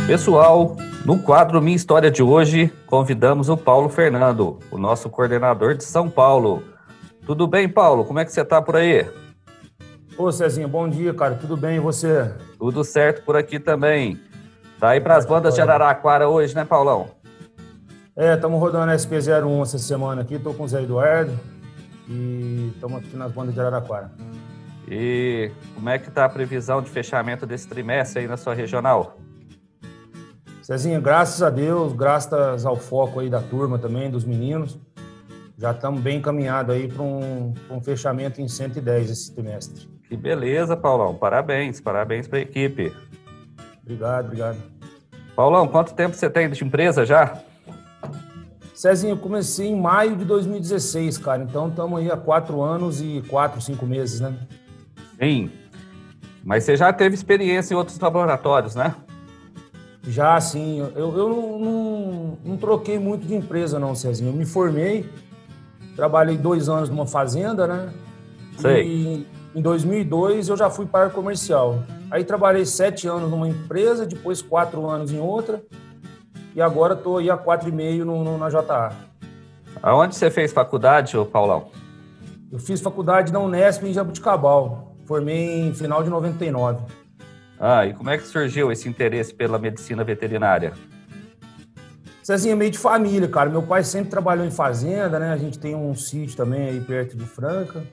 Pessoal, no quadro Minha História de hoje, convidamos o Paulo Fernando, o nosso coordenador de São Paulo. Tudo bem, Paulo? Como é que você está por aí? Ô Cezinho, bom dia, cara. Tudo bem e você? Tudo certo por aqui também. Tá aí para as bandas de Araraquara hoje, né, Paulão? É, estamos rodando a SP01 essa semana aqui. Tô com o Zé Eduardo e estamos aqui nas bandas de Araraquara. E como é que tá a previsão de fechamento desse trimestre aí na sua regional? Cezinho, graças a Deus, graças ao foco aí da turma também, dos meninos, já estamos bem encaminhados aí para um, um fechamento em 110 esse trimestre. Que beleza, Paulão. Parabéns, parabéns para a equipe. Obrigado, obrigado. Paulão, quanto tempo você tem de empresa já? Cezinho, eu comecei em maio de 2016, cara. Então estamos aí há quatro anos e quatro, cinco meses, né? Sim. Mas você já teve experiência em outros laboratórios, né? Já, sim. Eu, eu não, não, não troquei muito de empresa, não, Cezinho. Eu me formei, trabalhei dois anos numa fazenda, né? Sei. E em 2002 eu já fui para a comercial. Aí trabalhei sete anos numa empresa, depois quatro anos em outra, e agora estou aí há quatro e meio no, no, na JA. Aonde você fez faculdade, ô Paulão? Eu fiz faculdade na Unesp em Jabuticabal. Formei em final de 99. Ah, e como é que surgiu esse interesse pela medicina veterinária? Cezinha meio de família, cara. Meu pai sempre trabalhou em fazenda, né? A gente tem um sítio também aí perto de Franca.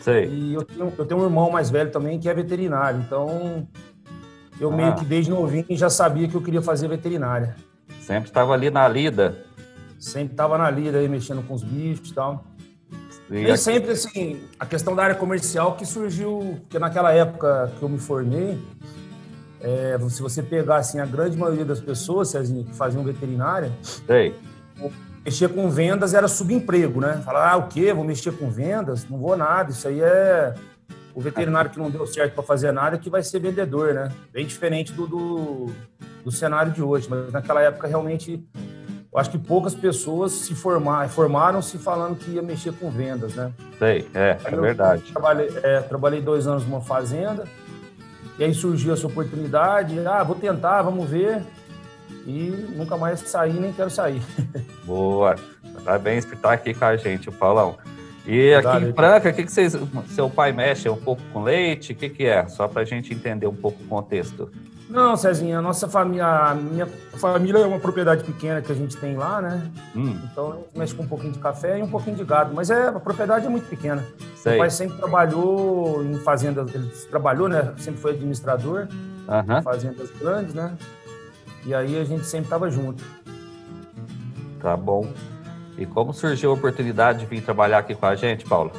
Sei. E eu tenho, eu tenho um irmão mais velho também que é veterinário. Então, eu Ah. meio que desde novinho já sabia que eu queria fazer veterinária. Sempre estava ali na lida. Sempre tava na lida aí, mexendo com os bichos e tal. E aqui- sempre, assim, a questão da área comercial que surgiu, porque naquela época que eu me formei, é, se você pegar, assim, a grande maioria das pessoas, Cezinha, que faziam veterinária, Sei. mexer com vendas era subemprego, né? Falar, ah, o quê? Vou mexer com vendas? Não vou nada. Isso aí é o veterinário que não deu certo para fazer nada que vai ser vendedor, né? Bem diferente do, do, do cenário de hoje. Mas naquela época, realmente, eu acho que poucas pessoas se formaram, formaram-se falando que ia mexer com vendas, né? Sei, é, é verdade. Trabalhei, é, trabalhei dois anos numa fazenda, e aí surgiu essa oportunidade. Ah, vou tentar, vamos ver. E nunca mais saí, nem quero sair. Boa. Parabéns por estar aqui com a gente, o Paulão. E aqui em Franca, o que, que vocês, seu pai mexe um pouco com leite? O que, que é? Só para a gente entender um pouco o contexto. Não, Cezinha, a nossa família, a minha família é uma propriedade pequena que a gente tem lá, né? Hum, Então a gente mexe com um pouquinho de café e um pouquinho de gado, mas é, a propriedade é muito pequena. sei. Meu pai sempre trabalhou em fazendas, ele trabalhou, né? Sempre foi administrador, Aham. em fazendas grandes, né? E aí a gente sempre estava junto. Tá bom. E como surgiu a oportunidade de vir trabalhar aqui com a gente, Paulo?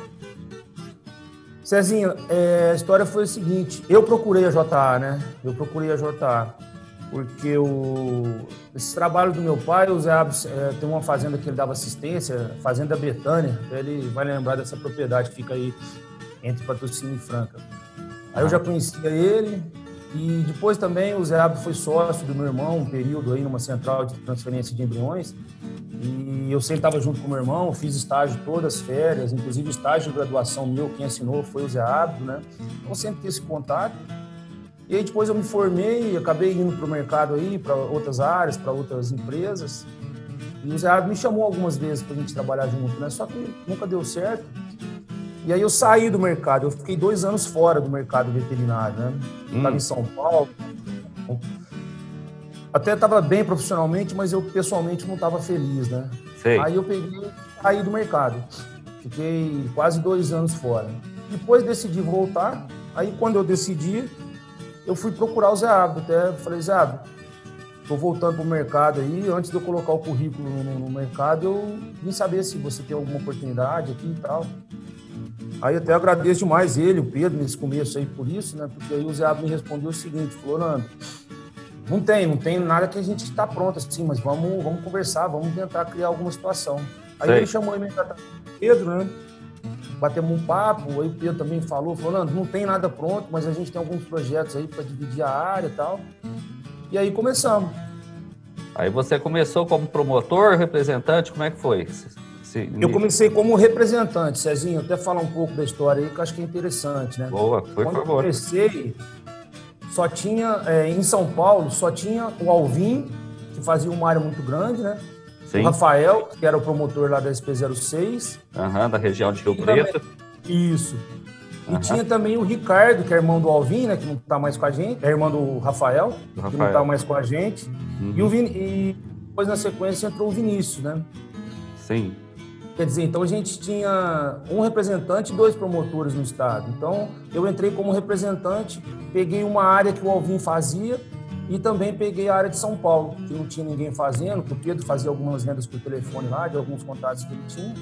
Cezinha, é, a história foi o seguinte: eu procurei a JA, né? Eu procurei a JA porque o, esses trabalhos do meu pai, o Zé Abes, é, tem uma fazenda que ele dava assistência, Fazenda Betânia, ele vai lembrar dessa propriedade que fica aí entre Patrocínio e Franca. Aí eu já conhecia ele e depois também o Zé Abes foi sócio do meu irmão um período aí numa central de transferência de embriões e eu sempre estava junto com o meu irmão, fiz estágio todas as férias, inclusive estágio de graduação meu, quem assinou foi o Zé Abdo, né? Então sempre tive esse contato. E aí depois eu me formei, acabei indo para o mercado aí, para outras áreas, para outras empresas. E o Zé Abdo me chamou algumas vezes para a gente trabalhar junto, né? Só que nunca deu certo. E aí eu saí do mercado, eu fiquei dois anos fora do mercado veterinário, né? Estava Hum. em São Paulo. Até estava bem profissionalmente, mas eu pessoalmente não estava feliz, né? Sei. Aí eu peguei e saí do mercado. Fiquei quase dois anos fora. Depois decidi voltar. Aí quando eu decidi, eu fui procurar o Zé Abdo. Até falei, Zé Abdo, tô voltando pro mercado aí. Antes de eu colocar o currículo no, no mercado, eu vim saber se você tem alguma oportunidade aqui e tal. Aí até agradeço demais ele, o Pedro, nesse começo aí por isso, né? Porque aí o Zé me respondeu o seguinte, falou, Nando, não tem, não tem nada que a gente está pronto assim, mas vamos, vamos conversar, vamos tentar criar alguma situação. Aí Sei. ele chamou ele Pedro, né? Batemos um papo, aí o Pedro também falou, falando, não tem nada pronto, mas a gente tem alguns projetos aí para dividir a área e tal. E aí começamos. Aí você começou como promotor, representante, como é que foi? Eu comecei como representante, Cezinho, até falar um pouco da história aí, que eu acho que é interessante, né? Boa, por Quando eu favor. comecei, só tinha, é, em São Paulo, só tinha o Alvin, que fazia uma área muito grande, né? Sim. O Rafael, que era o promotor lá da SP06. Aham, da região de Rio E também- Preto. Isso. E Aham. tinha também o Ricardo, que é irmão do Alvin, né? Que não tá mais com a gente. É irmão do Rafael, Do que não Rafael. tá mais com a gente. Uhum. E, o Vin... e depois, na sequência, entrou o Vinícius, né? Sim. Quer dizer, então a gente tinha um representante e dois promotores no estado. Então eu entrei como representante, peguei uma área que o Alvin fazia e também peguei a área de São Paulo, que não tinha ninguém fazendo, que o Pedro fazia algumas vendas por telefone lá, de alguns contatos que ele tinha.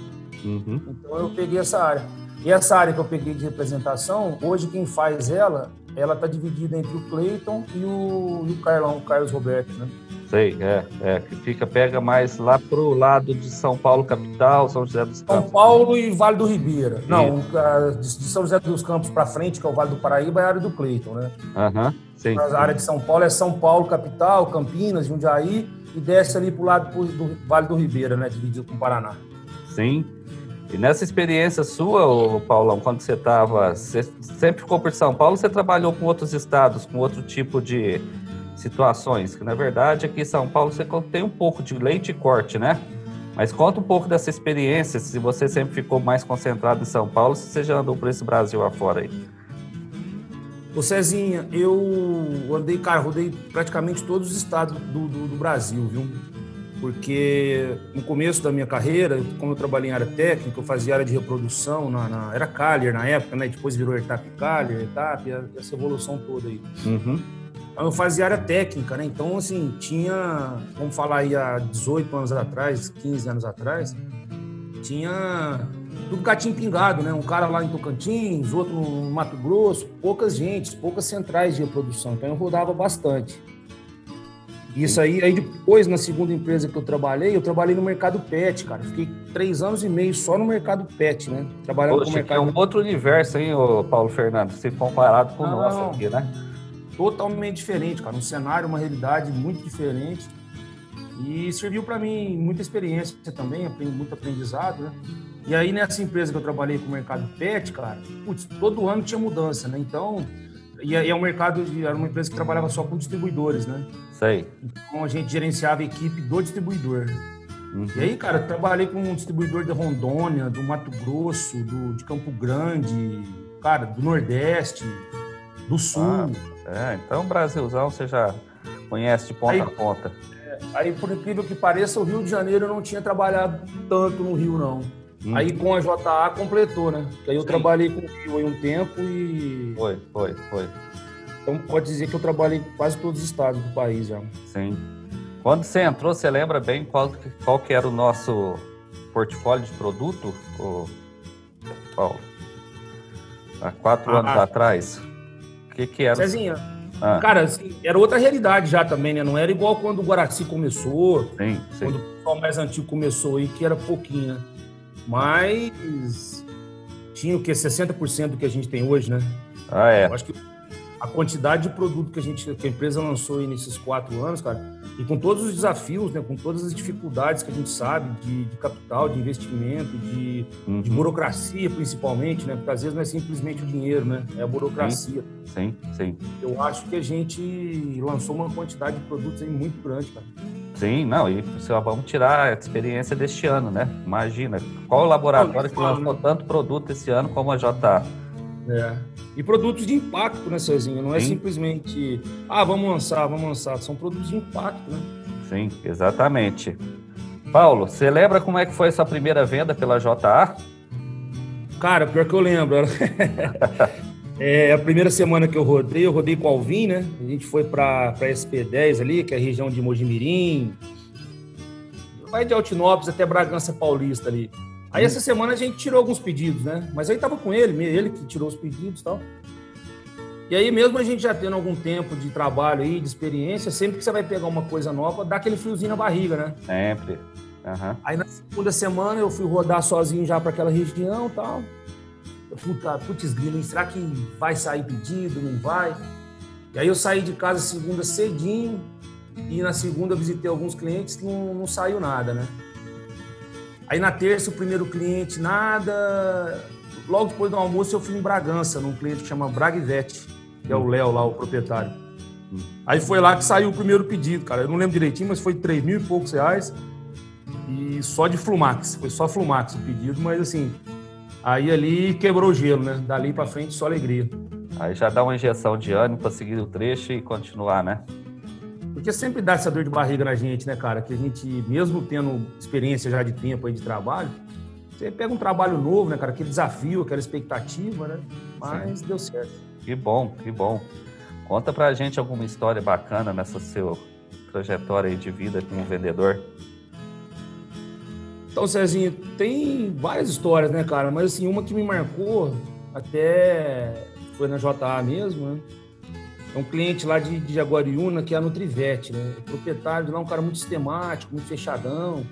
Uhum. Então eu peguei essa área. E essa área que eu peguei de representação, hoje quem faz ela, ela está dividida entre o Cleiton e o, e o Carlão, o Carlos Roberto, né? Sei, é, é, que fica, pega mais lá pro lado de São Paulo, capital, São José dos São Campos. Paulo e Vale do Ribeira. Não, de São José dos Campos para frente, que é o Vale do Paraíba, é a área do Cleiton, né? Aham, sim. A área de São Paulo é São Paulo, capital, Campinas, Jundiaí, e desce ali pro lado do Vale do Ribeira, né? Dividido com o Paraná. Sim. E nessa experiência sua, ô, Paulão, quando você estava, você sempre ficou por São Paulo, você trabalhou com outros estados, com outro tipo de situações, que na verdade aqui em São Paulo você tem um pouco de leite e corte, né? Mas conta um pouco dessa experiência, se você sempre ficou mais concentrado em São Paulo, se você já andou por esse Brasil afora aí. Ô Cezinha, eu andei, cara, rodei praticamente todos os estados do, do, do Brasil, viu? Porque no começo da minha carreira, como eu trabalhei em área técnica, eu fazia área de reprodução, na, na- era Caller na época, né? Depois virou Etap Caller, Etap, essa evolução toda aí. Uhum. Eu fazia área técnica, né? Então, assim, tinha, vamos falar aí há 18 anos atrás, 15 anos atrás, tinha tudo gatinho pingado, né? Um cara lá em Tocantins, outro no Mato Grosso, poucas gente, poucas centrais de reprodução. Então, eu rodava bastante. Isso aí, aí depois, na segunda empresa que eu trabalhei, eu trabalhei no mercado pet, cara. Fiquei três anos e meio só no mercado pet, né? Trabalhando com o Poxa, que é mercado um outro universo, hein, Paulo Fernando, se comparado com o nosso aqui, né? Totalmente diferente, cara. Um cenário, uma realidade muito diferente. E serviu para mim muita experiência também, muito aprendizado, né? E aí nessa empresa que eu trabalhei com o mercado pet, cara, putz, todo ano tinha mudança, né? Então, e é e é um mercado, de- era uma empresa que trabalhava só com distribuidores, né? Sei. Então a gente gerenciava a equipe do distribuidor. Uhum. E aí, cara, trabalhei com um distribuidor de Rondônia, do Mato Grosso, do, de Campo Grande, cara, do Nordeste, do Sul. Ah, é, então Brasilzão você já conhece de ponta Aí- a ponta. Aí, por incrível que pareça, o Rio de Janeiro não tinha trabalhado tanto no Rio, não. Hum. Aí com a JA completou, né? Porque aí eu Sim. trabalhei com o Rio aí um tempo e. Foi, foi, foi. Então pode dizer que eu trabalhei em quase todos os estados do país já. Sim. Quando você entrou, você lembra bem qual, qual que era o nosso portfólio de produto, Paulo? Há quatro Ah, anos ah. atrás. Que que era? Cezinha, Ah. cara, assim, era outra realidade já também, né? Não era igual quando o Guaraci começou, Sim, sim. quando o pessoal mais antigo começou aí, que era pouquinho, né? Mas tinha o que? 60% do que a gente tem hoje, né? Ah, é. Eu acho que a quantidade de produto que a gente, que a empresa lançou aí nesses quatro anos, cara, e com todos os desafios, né, com todas as dificuldades que a gente sabe de, de capital, de investimento, de, Uhum. de burocracia, principalmente, né, porque às vezes não é simplesmente o dinheiro, né, é a burocracia. Sim, sim. Eu acho que a gente lançou uma quantidade de produtos aí muito grande, cara. Sim, não, e vamos tirar a experiência deste ano, né? Imagina, qual laboratório que fala, lançou tanto produto esse ano como a JA? É. E produtos de impacto, né, Cezinha? Não é Sim. simplesmente, ah, vamos lançar, vamos lançar. São produtos de impacto, né? Sim, exatamente. Paulo, você lembra como é que foi essa primeira venda pela JA? Cara, pior que eu lembro. É, a primeira semana que eu rodei, eu rodei com o Alvin, né? A gente foi para SP10 ali, que é a região de Mojimirim. Vai de Altinópolis até Bragança Paulista ali. Aí essa semana a gente tirou alguns pedidos, né? Mas aí tava com ele, ele que tirou os pedidos e tal. E aí, mesmo a gente já tendo algum tempo de trabalho aí, de experiência, sempre que você vai pegar uma coisa nova, dá aquele friozinho na barriga, né? Sempre. Uhum. Aí na segunda semana eu fui rodar sozinho já para aquela região e tal. Puta, putz, grilo, será que vai sair pedido? Não vai? E aí eu saí de casa segunda cedinho e na segunda visitei alguns clientes que não, não saiu nada, né? Aí na terça o primeiro cliente, nada. Logo depois do almoço eu fui em Bragança, num cliente que chama Bragvete que é o Léo lá, o proprietário. Aí foi lá que saiu o primeiro pedido, cara. Eu não lembro direitinho, mas foi 3 mil e poucos reais. E só de Flumax. Foi só Flumax o pedido, mas assim, aí ali quebrou o gelo, né? Dali para frente só alegria. Aí já dá uma injeção de ânimo para seguir o trecho e continuar, né? Porque sempre dá essa dor de barriga na gente, né, cara? Que a gente, mesmo tendo experiência já de tempo aí de trabalho, você pega um trabalho novo, né, cara? Aquele desafio, aquela expectativa, né? Mas Sim. deu certo. Que bom, que bom. Conta pra gente alguma história bacana nessa sua trajetória de vida como vendedor. Então, Cezinho, tem várias histórias, né, cara? Mas assim, uma que me marcou até foi na JA mesmo, né? É um cliente lá de, de Jaguariúna, que é a Nutrivete, né? O proprietário de lá é um cara muito sistemático, muito fechadão.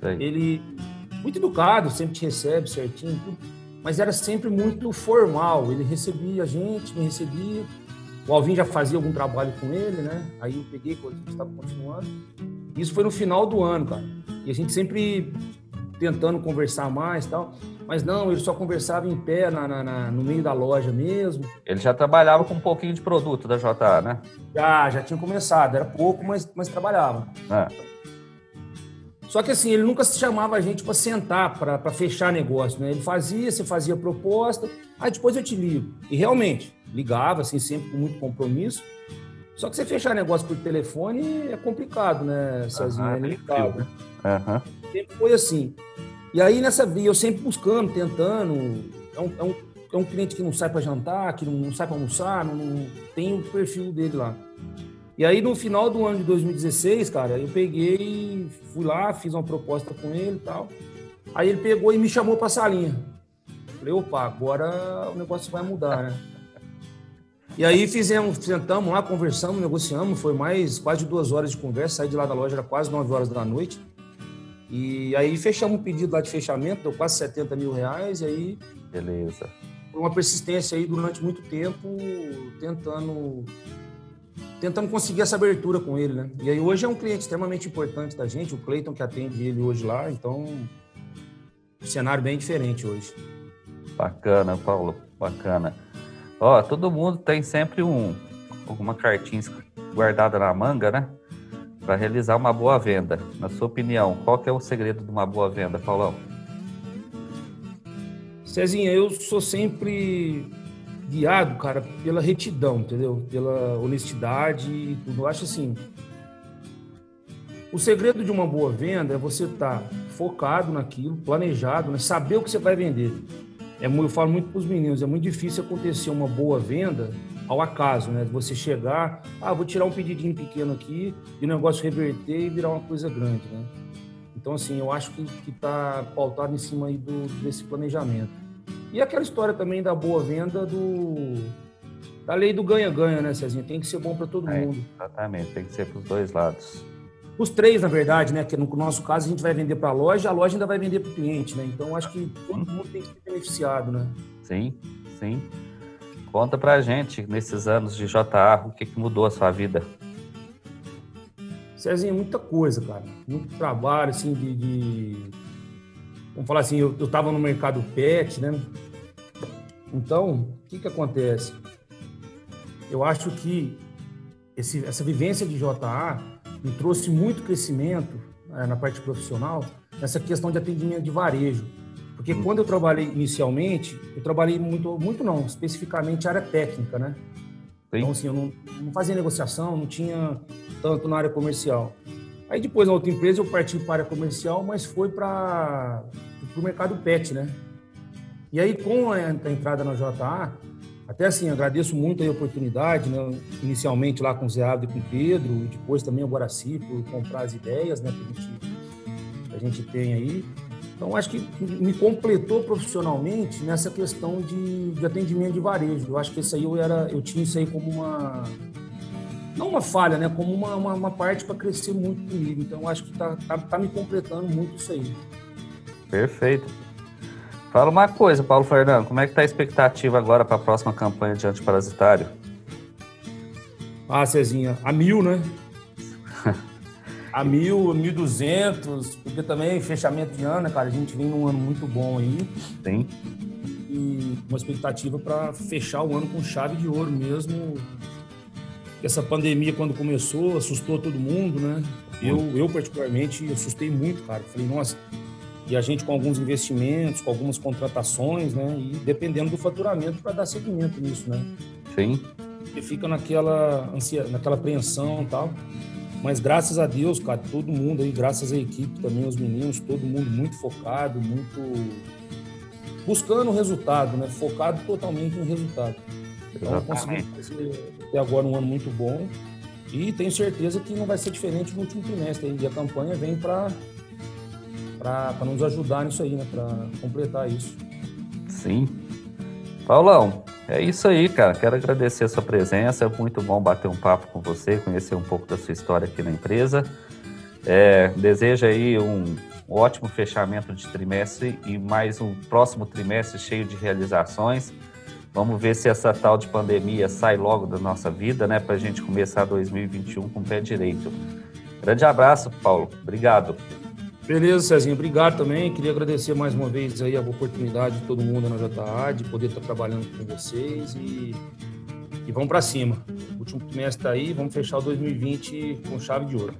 Sei. Ele, muito educado, sempre te recebe certinho, tudo mas era sempre muito formal. Ele recebia a gente, me recebia. O Alvin já fazia algum trabalho com ele, né? Aí eu peguei a gente estava continuando. Isso foi no final do ano, cara. E a gente sempre tentando conversar mais tal. Mas não, ele só conversava em pé na, na, na, no meio da loja mesmo. Ele já trabalhava com um pouquinho de produto da JA, né? Já, já tinha começado. Era pouco, mas, mas trabalhava. É. Só que assim, ele nunca se chamava a gente para sentar, para fechar negócio, né? Ele fazia, você fazia proposta, aí depois eu te ligo. E realmente, ligava, assim, sempre com muito compromisso. Só que você fechar negócio por telefone é complicado, né, Cezinho? é delicado. Uhum. Foi assim. E aí, nessa via, eu sempre buscando, tentando. É um, é um, é um cliente que não sai para jantar, que não, não sai para almoçar, não, não tem o perfil dele lá. E aí, no final do ano de 2016, cara, eu peguei, fui lá, fiz uma proposta com ele e tal. Aí ele pegou e me chamou pra salinha. Falei, opa, agora o negócio vai mudar, né? E aí fizemos, sentamos lá, conversamos, negociamos, foi mais quase duas horas de conversa, saí de lá da loja, era quase nove horas da noite. E aí fechamos um pedido lá de fechamento, deu quase 70 mil reais, e aí... Beleza. Foi uma persistência aí durante muito tempo, tentando tentamos conseguir essa abertura com ele, né? E aí hoje é um cliente extremamente importante da gente, o Cleiton que atende ele hoje lá, então um cenário bem diferente hoje. Bacana, Paulo, bacana. Ó, todo mundo tem sempre um alguma cartinha guardada na manga, né? Para realizar uma boa venda. Na sua opinião, qual que é o segredo de uma boa venda, Paulão? Cezinha, eu sou sempre guiado, cara, pela retidão, entendeu? Pela honestidade e tudo. Eu acho assim. O segredo de uma boa venda é você estar tá focado naquilo, planejado, né? saber o que você vai vender. É, eu falo muito para os meninos, é muito difícil acontecer uma boa venda ao acaso, né? Você chegar, ah, vou tirar um pedidinho pequeno aqui e o negócio reverter e virar uma coisa grande, né? Então, assim, eu acho que está pautado em cima aí do, desse planejamento. E aquela história também da boa venda do da lei do ganha-ganha, né, Cezinha? Tem que ser bom para todo é, mundo. Exatamente, tem que ser para os dois lados. Os três, na verdade, né? Que no nosso caso a gente vai vender para a loja, a loja ainda vai vender para o cliente, né? Então acho que todo mundo tem que ser beneficiado, né? Sim, sim. Conta para a gente, nesses anos de JA, o que, que mudou a sua vida? Cezinha, muita coisa, cara. Muito trabalho, assim, de, de vamos falar assim, eu estava no mercado pet, né? Então, o que, que acontece? Eu acho que esse, essa vivência de JA me trouxe muito crescimento é, na parte profissional, nessa questão de atendimento de varejo. Porque quando eu trabalhei inicialmente, eu trabalhei muito, muito não, especificamente área técnica, né? Sim. Então, assim, eu não, não fazia negociação, não tinha tanto na área comercial. Aí depois, na outra empresa, eu parti para a área comercial, mas foi para o mercado pet, né? E aí, com a, a entrada na JA, Até assim, agradeço muito a oportunidade, né? inicialmente lá com o Zé Abdo e com o Pedro, e depois também o Guaraci por comprar as ideias né? que, a gente, que a gente tem aí. Então, acho que me completou profissionalmente nessa questão de, de atendimento de varejo. Eu acho que isso aí eu, era, eu tinha isso aí como uma. Não uma falha, né? Como uma, uma, uma parte para crescer muito comigo. Então, acho que está tá, tá me completando muito isso aí. Perfeito. Fala uma coisa, Paulo Fernando, como é que está a expectativa agora para a próxima campanha de antiparasitário? Ah, Cezinha, a mil, né? A mil, mil duzentos, porque também fechamento de ano, né, cara? A gente vem num ano muito bom aí. Sim. E uma expectativa para fechar o ano com chave de ouro mesmo. Essa pandemia, quando começou, assustou todo mundo, né? Eu, eu particularmente, assustei muito, cara. Falei, nossa, e a gente com alguns investimentos, com algumas contratações, né? E dependendo do faturamento para dar seguimento nisso, né? Sim. E fica naquela ansia, naquela apreensão e tal. Mas graças a Deus, cara, todo mundo aí, graças à equipe também, os meninos, todo mundo muito focado, muito buscando o resultado, né? Focado totalmente no resultado. Então conseguimos fazer até agora um ano muito bom e tenho certeza que não vai ser diferente no último trimestre. E a campanha vem para para nos ajudar nisso aí, né? Para completar isso. Sim. Paulão, é isso aí, cara. Quero agradecer a sua presença. É muito bom bater um papo com você, conhecer um pouco da sua história aqui na empresa. É, desejo aí um ótimo fechamento de trimestre e mais um próximo trimestre cheio de realizações. Vamos ver se essa tal de pandemia sai logo da nossa vida, né? Para a gente começar 2021 com o pé direito. Grande abraço, Paulo. Obrigado. Beleza, Cezinho, obrigado também. Queria agradecer mais uma vez aí a oportunidade de todo mundo na JA, de poder estar trabalhando com vocês e, e vamos para cima. O último trimestre está aí, vamos fechar o 2020 com chave de ouro.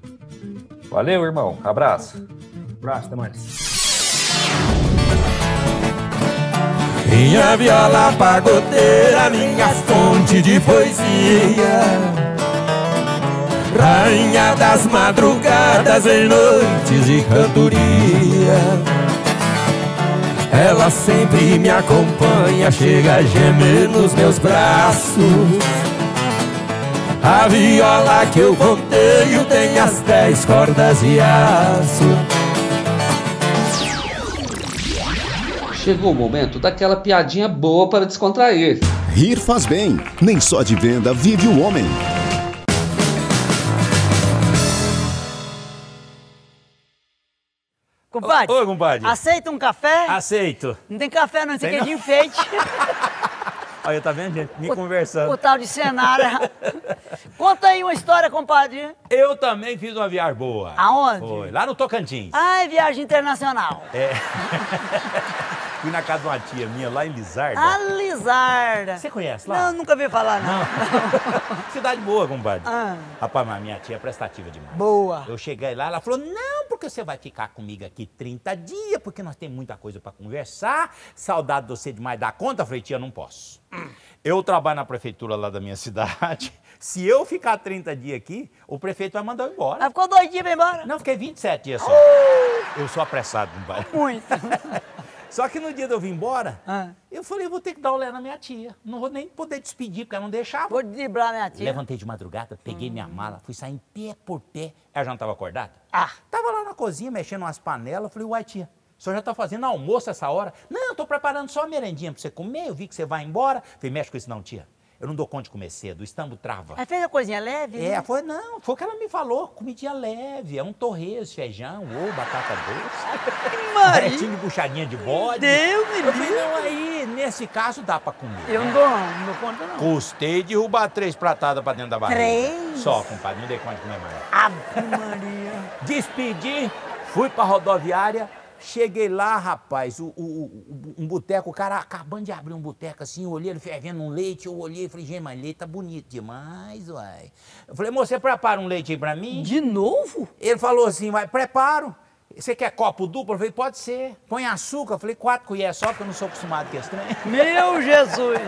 Valeu, irmão. Abraço. Abraço, até mais. Minha viola pagodeira, minha fonte de poesia Rainha das madrugadas em noites de cantoria Ela sempre me acompanha, chega a gemer nos meus braços A viola que eu ponteio tem as dez cordas de aço Chegou o momento daquela piadinha boa para descontrair. Rir faz bem, nem só de venda vive o homem. Compadre. Oi, compadre. Aceita um café? Aceito. Não tem café, não, tem Tem que de enfeite. Olha, tá vendo, gente? Me conversando. O tal de cenário. Conta aí uma história, compadre. Eu também fiz uma viagem boa. Aonde? Foi, lá no Tocantins. Ai, viagem internacional. É. Fui na casa de uma tia minha lá em Lizarda. A Lizarda. Você conhece lá? Não, nunca vi falar, não. Cidade boa, compadre. Ah. Rapaz, mas minha tia é prestativa demais. Boa. Eu cheguei lá, ela falou: não, porque você vai ficar comigo aqui 30 dias, porque nós temos muita coisa pra conversar. Saudade de você demais dar conta. Eu falei, tia, não posso. Eu trabalho na prefeitura lá da minha cidade. Se eu ficar 30 dias aqui, o prefeito vai mandar eu embora. Ela ficou dois dias pra ir embora? Não, fiquei 27 dias só. Eu sou apressado, compadre. Muito. Só que no dia de eu vir embora, Ah. eu falei, eu vou ter que dar olé na minha tia. Não vou nem poder despedir, porque ela não deixava. Vou driblar minha tia. Levantei de madrugada, peguei minha mala, fui sair pé por pé. Ela já não estava acordada? Ah. Tava lá na cozinha, mexendo umas panelas. Falei, uai, tia, o senhor já tá fazendo almoço essa hora? Não, eu tô preparando só a merendinha pra você comer. Eu vi que você vai embora. Falei, mexe com isso não, tia. Eu não dou conta de comer cedo, o estambo trava. Aí fez a coisinha leve? É, né? foi, não, foi o que ela me falou, comidinha leve, é um torresmo, feijão, ou batata doce, Maria. de buchadinha de bode. Deus me Eu falei, não, aí, nesse caso dá pra comer. Eu não dou, não dou conta, não. Custei derrubar três pratadas pra dentro da barriga. Três? Só, compadre, não dei conta de comer mais. Ave Maria. Despedi, fui pra rodoviária, cheguei lá, rapaz, o, o- o- um boteco, o cara acabando de abrir um boteco assim, eu olhei ele fervendo um leite, eu olhei e falei, gente, mas leite tá bonito demais, uai. Eu falei, moço, você prepara um leite aí pra mim? De novo? Ele falou assim, vai, preparo. Você quer copo duplo? Eu falei, pode ser. Põe açúcar? Eu falei, quatro colheres só, porque eu não sou acostumado com esse trem. Meu Jesus.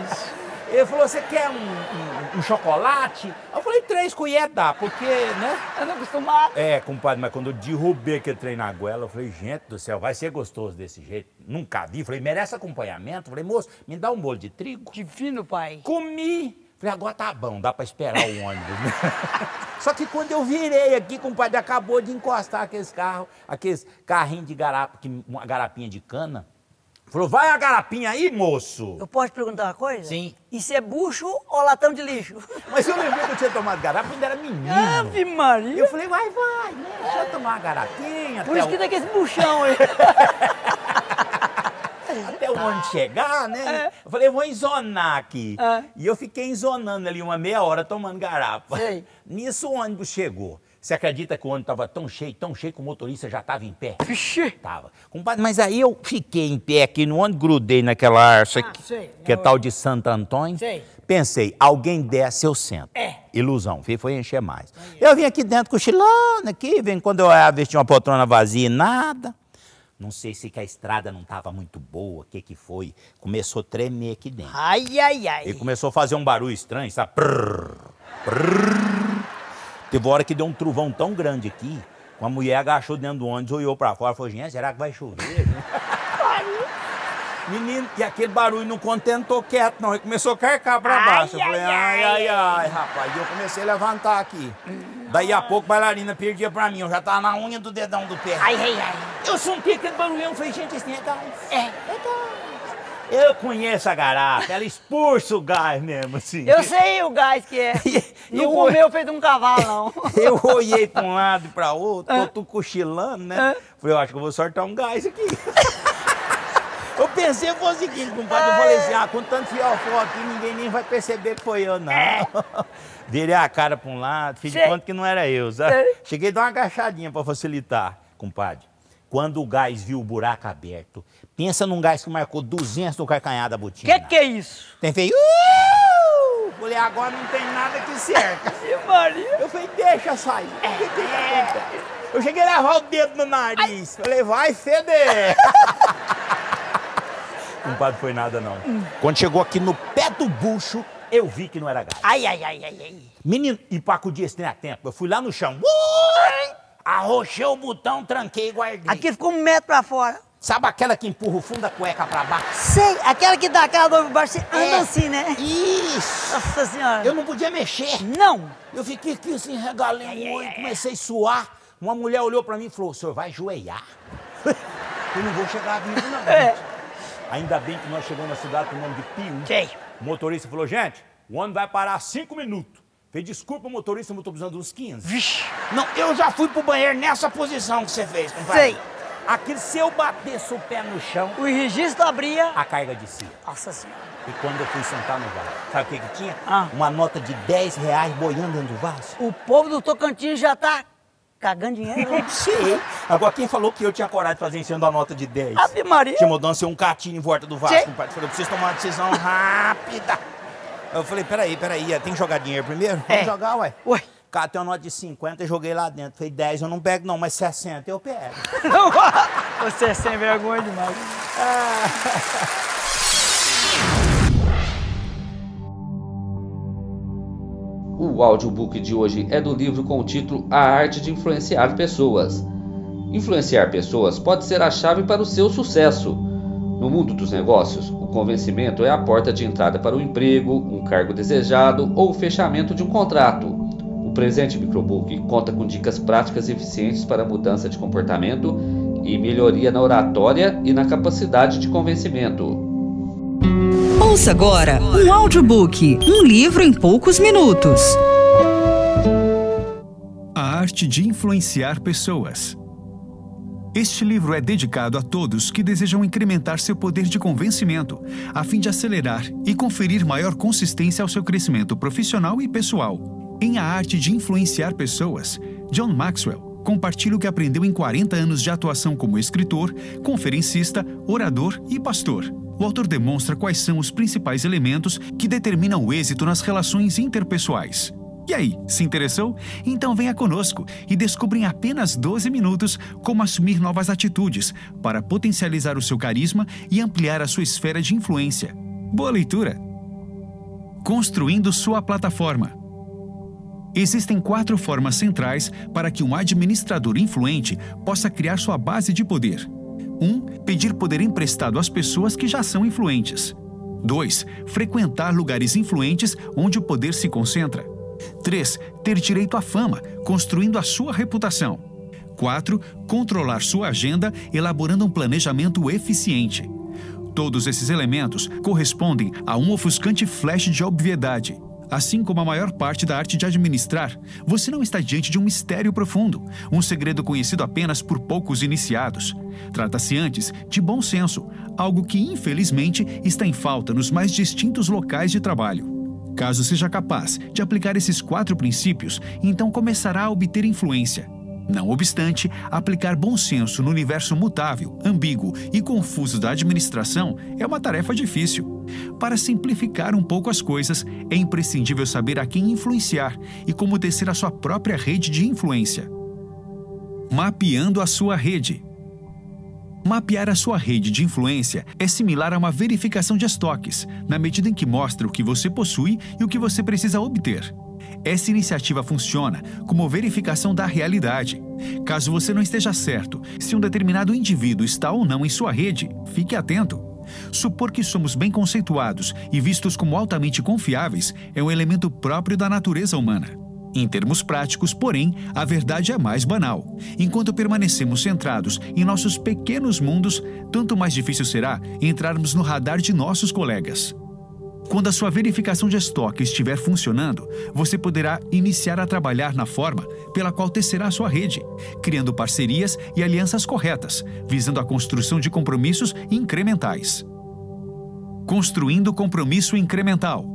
Ele falou, você quer um, um- um chocolate? Eu falei, três colheres dá, porque, né? Eu não acostumado. É, compadre, mas quando eu derrubei aquele trem na goela, eu falei, gente do céu, vai ser gostoso desse jeito. Nunca vi. Falei, merece acompanhamento? Falei, moço, me dá um bolo de trigo. Divino, pai. Comi. Falei, agora tá bom, dá pra esperar o ônibus, né? Só que quando eu virei aqui, compadre, acabou de encostar aqueles carros, aqueles carrinhos de garapa, uma garapinha de cana. Falou, vai a garapinha aí, moço. Eu posso te perguntar uma coisa? Sim. Isso é bucho ou latão de lixo? Mas eu lembrei que eu tinha tomado garapa quando era menino. Ave Maria. Eu falei, vai, vai, né? Deixa eu tomar uma garapinha. Por isso o- que tem esse buchão aí. até o ônibus chegar, né? Eu falei, eu vou enzonar aqui. E eu fiquei enzonando ali uma meia hora tomando garapa. Sei. Nisso o ônibus chegou. Você acredita que o ônibus estava tão cheio, tão cheio que o motorista já estava em pé? Vixe! Tava. Compadre, mas aí eu fiquei em pé aqui no ônibus, grudei naquela arça aqui, sei. que é tal de Santo Antônio. Sei. Pensei, alguém desce, eu sento. É. Ilusão, foi, foi encher mais. Eu vim aqui dentro cochilando aqui, vem quando eu tinha uma poltrona vazia, nada. Não sei se que a estrada não estava muito boa, o que que foi. Começou a tremer aqui dentro. Ai, ai, ai. Ele começou a fazer um barulho estranho, sabe? Prrr, prrr. Teve uma hora que deu um trovão tão grande aqui, uma mulher agachou dentro do ônibus, olhou pra fora e falou, gente, será que vai chover? Menino, e aquele barulho não contentou quieto, não. Ele começou a carcar pra Ai, baixo. Eu ai, falei, ai, ai, ai, rapaz. E eu comecei a levantar aqui. Daí a pouco a bailarina perdia pra mim. Eu já tava na unha do dedão do pé. Ai, ai, ai. Eu senti aquele barulhão. Falei, gente, esse nem é. É. É gás. Eu conheço a garapa. Ela expulsa o gás mesmo, assim. Eu sei o gás que é. Não eu- comeu feito um cavalo, não. Eu olhei pra um lado e pra outro, tô tudo cochilando, né? Falei, eu acho que eu vou sortar um gás aqui. Eu pensei que fosse o seguinte, compadre. Eu falei assim, ah, com tanto fiofó aqui, ninguém nem vai perceber que foi eu, não. Virei a cara pra um lado, fiz de conta que não era eu, sabe? Sei. Cheguei a dar uma agachadinha pra facilitar, compadre. Quando o gás viu o buraco aberto, pensa num gás que marcou 200 no calcanhar da botina. Que que é isso? Tem feio. Uh! Falei, agora não tem nada que cerca. E Maria? Eu falei, deixa sair. Que que acontece? Eu cheguei a levar o dedo no nariz. Falei, vai feder. Compadre, foi nada não. Quando chegou aqui no pé do bucho, eu vi que não era gás. Ai, ai, ai, ai, ai. Menino, e pra acudir esse trem a tempo, eu fui lá no chão. Ui! Arrochei o botão, tranquei e guardei. Aqui ficou um metro pra fora. Sabe aquela que empurra o fundo da cueca pra baixo? Sei, aquela que dá aquela dor por baixo, você anda É. assim, né? Isso! Nossa senhora. Eu não podia mexer. Não. Eu fiquei aqui assim, regalei o olho, comecei a suar. Uma mulher olhou pra mim e falou, o senhor vai ajoelhar? Eu não vou chegar vivo, não. É. Ainda bem que nós chegamos na cidade com o nome de Pio. Sei. O motorista falou, gente, o ônibus vai parar cinco minutos. Fez desculpa, motorista, eu tô precisando uns 15. Vixe. Não, eu já fui pro banheiro nessa posição que você fez, compadre. Sei. Aquele, se eu batesse o pé no chão, O registro abria. a carga de si. Nossa senhora. E quando eu fui sentar no vaso, sabe o que que tinha? Ah. Uma nota de 10 reais boiando dentro do vaso. O povo do Tocantins já tá cagando dinheiro. né? Sei. Agora, quem falou que eu tinha coragem de fazer enchendo a nota de 10? Ave Maria. Tinha mudança um catinho em volta do vaso, compadre. Falei, eu preciso tomar uma decisão rápida. Eu falei, peraí, peraí, tem que jogar dinheiro primeiro? É. Vamos jogar, ué. Ué. Catei uma nota de 50 e joguei lá dentro. Falei, 10 eu não pego não, mas 60 eu pego. Você é sem vergonha demais. O audiobook de hoje é do livro com o título A Arte de Influenciar Pessoas. Influenciar pessoas pode ser a chave para o seu sucesso. No mundo dos negócios, o convencimento é a porta de entrada para o emprego, um cargo desejado ou o fechamento de um contrato. O presente microbook conta com dicas práticas e eficientes para mudança de comportamento e melhoria na oratória e na capacidade de convencimento. Ouça agora um audiobook, um livro em poucos minutos. A arte de influenciar pessoas. Este livro é dedicado a todos que desejam incrementar seu poder de convencimento, a fim de acelerar e conferir maior consistência ao seu crescimento profissional e pessoal. Em A Arte de Influenciar Pessoas, John Maxwell compartilha o que aprendeu em 40 anos de atuação como escritor, conferencista, orador e pastor. O autor demonstra quais são os principais elementos que determinam o êxito nas relações interpessoais. E aí, se interessou? Então venha conosco e descubra em apenas 12 minutos como assumir novas atitudes para potencializar o seu carisma e ampliar a sua esfera de influência. Boa leitura! Construindo sua plataforma. Existem quatro formas centrais para que um administrador influente possa criar sua base de poder. 1. Um, pedir poder emprestado às pessoas que já são influentes. 2. Frequentar lugares influentes onde o poder se concentra. 3. Ter direito à fama, construindo a sua reputação. 4. Controlar sua agenda, elaborando um planejamento eficiente. Todos esses elementos correspondem a um ofuscante flash de obviedade. Assim como a maior parte da arte de administrar, você não está diante de um mistério profundo, um segredo conhecido apenas por poucos iniciados. Trata-se antes de bom senso, algo que infelizmente está em falta nos mais distintos locais de trabalho. Caso seja capaz de aplicar esses quatro princípios, então começará a obter influência. Não obstante, aplicar bom senso no universo mutável, ambíguo e confuso da administração é uma tarefa difícil. Para simplificar um pouco as coisas, é imprescindível saber a quem influenciar e como tecer a sua própria rede de influência. Mapeando a sua rede. Mapear a sua rede de influência é similar a uma verificação de estoques, na medida em que mostra o que você possui e o que você precisa obter. Essa iniciativa funciona como verificação da realidade. Caso você não esteja certo se um determinado indivíduo está ou não em sua rede, fique atento. Supor que somos bem conceituados e vistos como altamente confiáveis é um elemento próprio da natureza humana. Em termos práticos, porém, a verdade é mais banal. Enquanto permanecemos centrados em nossos pequenos mundos, tanto mais difícil será entrarmos no radar de nossos colegas. Quando a sua verificação de estoque estiver funcionando, você poderá iniciar a trabalhar na forma pela qual tecerá a sua rede, criando parcerias e alianças corretas, visando a construção de compromissos incrementais. Construindo compromisso incremental.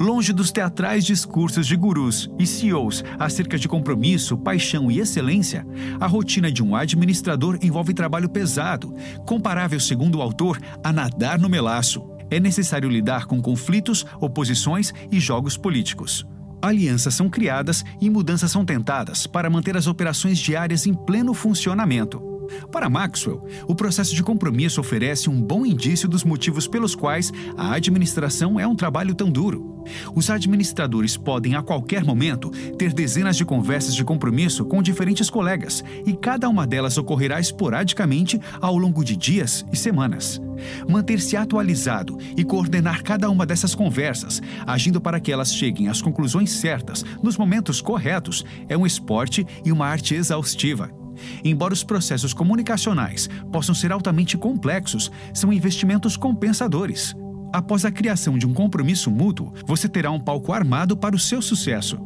Longe dos teatrais discursos de gurus e CEOs acerca de compromisso, paixão e excelência, a rotina de um administrador envolve trabalho pesado, comparável, segundo o autor, a nadar no melaço é necessário lidar com conflitos, oposições e jogos políticos. Alianças são criadas e mudanças são tentadas para manter as operações diárias em pleno funcionamento. Para Maxwell, o processo de compromisso oferece um bom indício dos motivos pelos quais a administração é um trabalho tão duro. Os administradores podem, a qualquer momento, ter dezenas de conversas de compromisso com diferentes colegas, e cada uma delas ocorrerá esporadicamente ao longo de dias e semanas. Manter-se atualizado e coordenar cada uma dessas conversas, agindo para que elas cheguem às conclusões certas nos momentos corretos, é um esporte e uma arte exaustiva. Embora os processos comunicacionais possam ser altamente complexos, são investimentos compensadores. Após a criação de um compromisso mútuo, você terá um palco armado para o seu sucesso.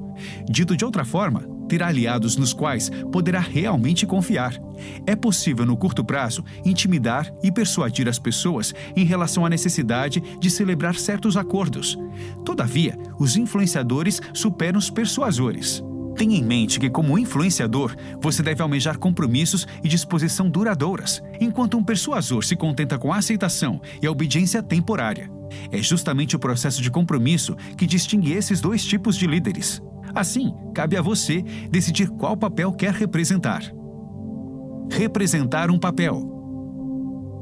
Dito de outra forma, terá aliados nos quais poderá realmente confiar. É possível, no curto prazo, intimidar e persuadir as pessoas em relação à necessidade de celebrar certos acordos. Todavia, os influenciadores superam os persuasores. Tenha em mente que, como influenciador, você deve almejar compromissos e disposição duradouras, enquanto um persuasor se contenta com a aceitação e a obediência temporária. É justamente o processo de compromisso que distingue esses dois tipos de líderes. Assim, cabe a você decidir qual papel quer representar. Representar um papel.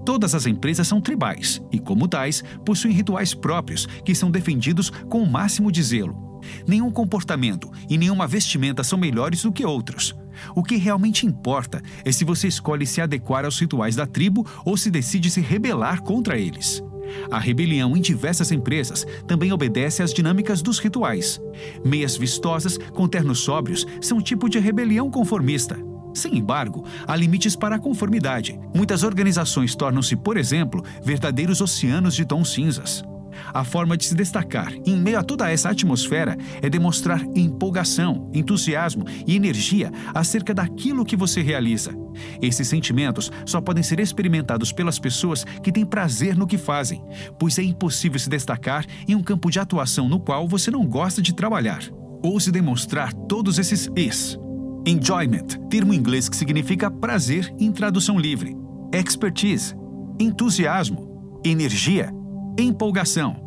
Todas as empresas são tribais e, como tais, possuem rituais próprios que são defendidos com o máximo de zelo. Nenhum comportamento e nenhuma vestimenta são melhores do que outros. O que realmente importa é se você escolhe se adequar aos rituais da tribo ou se decide se rebelar contra eles. A rebelião em diversas empresas também obedece às dinâmicas dos rituais. Meias vistosas com ternos sóbrios são tipo de rebelião conformista. Sem embargo, há limites para a conformidade. Muitas organizações tornam-se, por exemplo, verdadeiros oceanos de tons cinzas. A forma de se destacar em meio a toda essa atmosfera é demonstrar empolgação, entusiasmo e energia acerca daquilo que você realiza. Esses sentimentos só podem ser experimentados pelas pessoas que têm prazer no que fazem, pois é impossível se destacar em um campo de atuação no qual você não gosta de trabalhar. Ouse demonstrar todos esses es. Enjoyment, termo inglês que significa prazer em tradução livre. Expertise, entusiasmo, energia empolgação.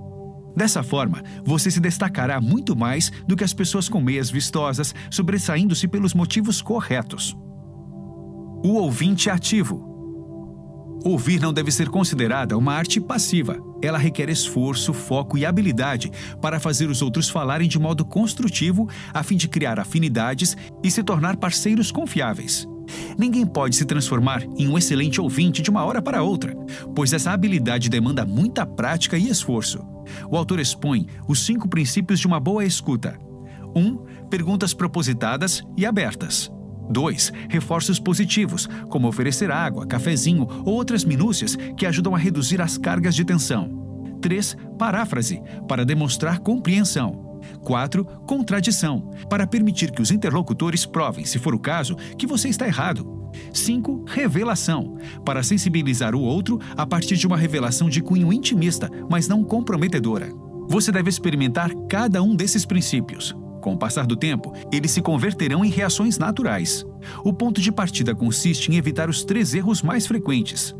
Dessa forma, você se destacará muito mais do que as pessoas com meias vistosas, sobressaindo-se pelos motivos corretos. O ouvinte ativo. Ouvir não deve ser considerada uma arte passiva. Ela requer esforço, foco e habilidade para fazer os outros falarem de modo construtivo, a fim de criar afinidades e se tornar parceiros confiáveis. Ninguém pode se transformar em um excelente ouvinte de uma hora para outra, pois essa habilidade demanda muita prática e esforço. O autor expõe os cinco princípios de uma boa escuta. 1. Um, perguntas propositadas e abertas. 2. Reforços positivos, como oferecer água, cafezinho ou outras minúcias que ajudam a reduzir as cargas de tensão. 3. Paráfrase, para demonstrar compreensão. 4. Contradição, para permitir que os interlocutores provem, se for o caso, que você está errado. 5. Revelação, para sensibilizar o outro a partir de uma revelação de cunho intimista, mas não comprometedora. Você deve experimentar cada um desses princípios. Com o passar do tempo, eles se converterão em reações naturais. O ponto de partida consiste em evitar os três erros mais frequentes: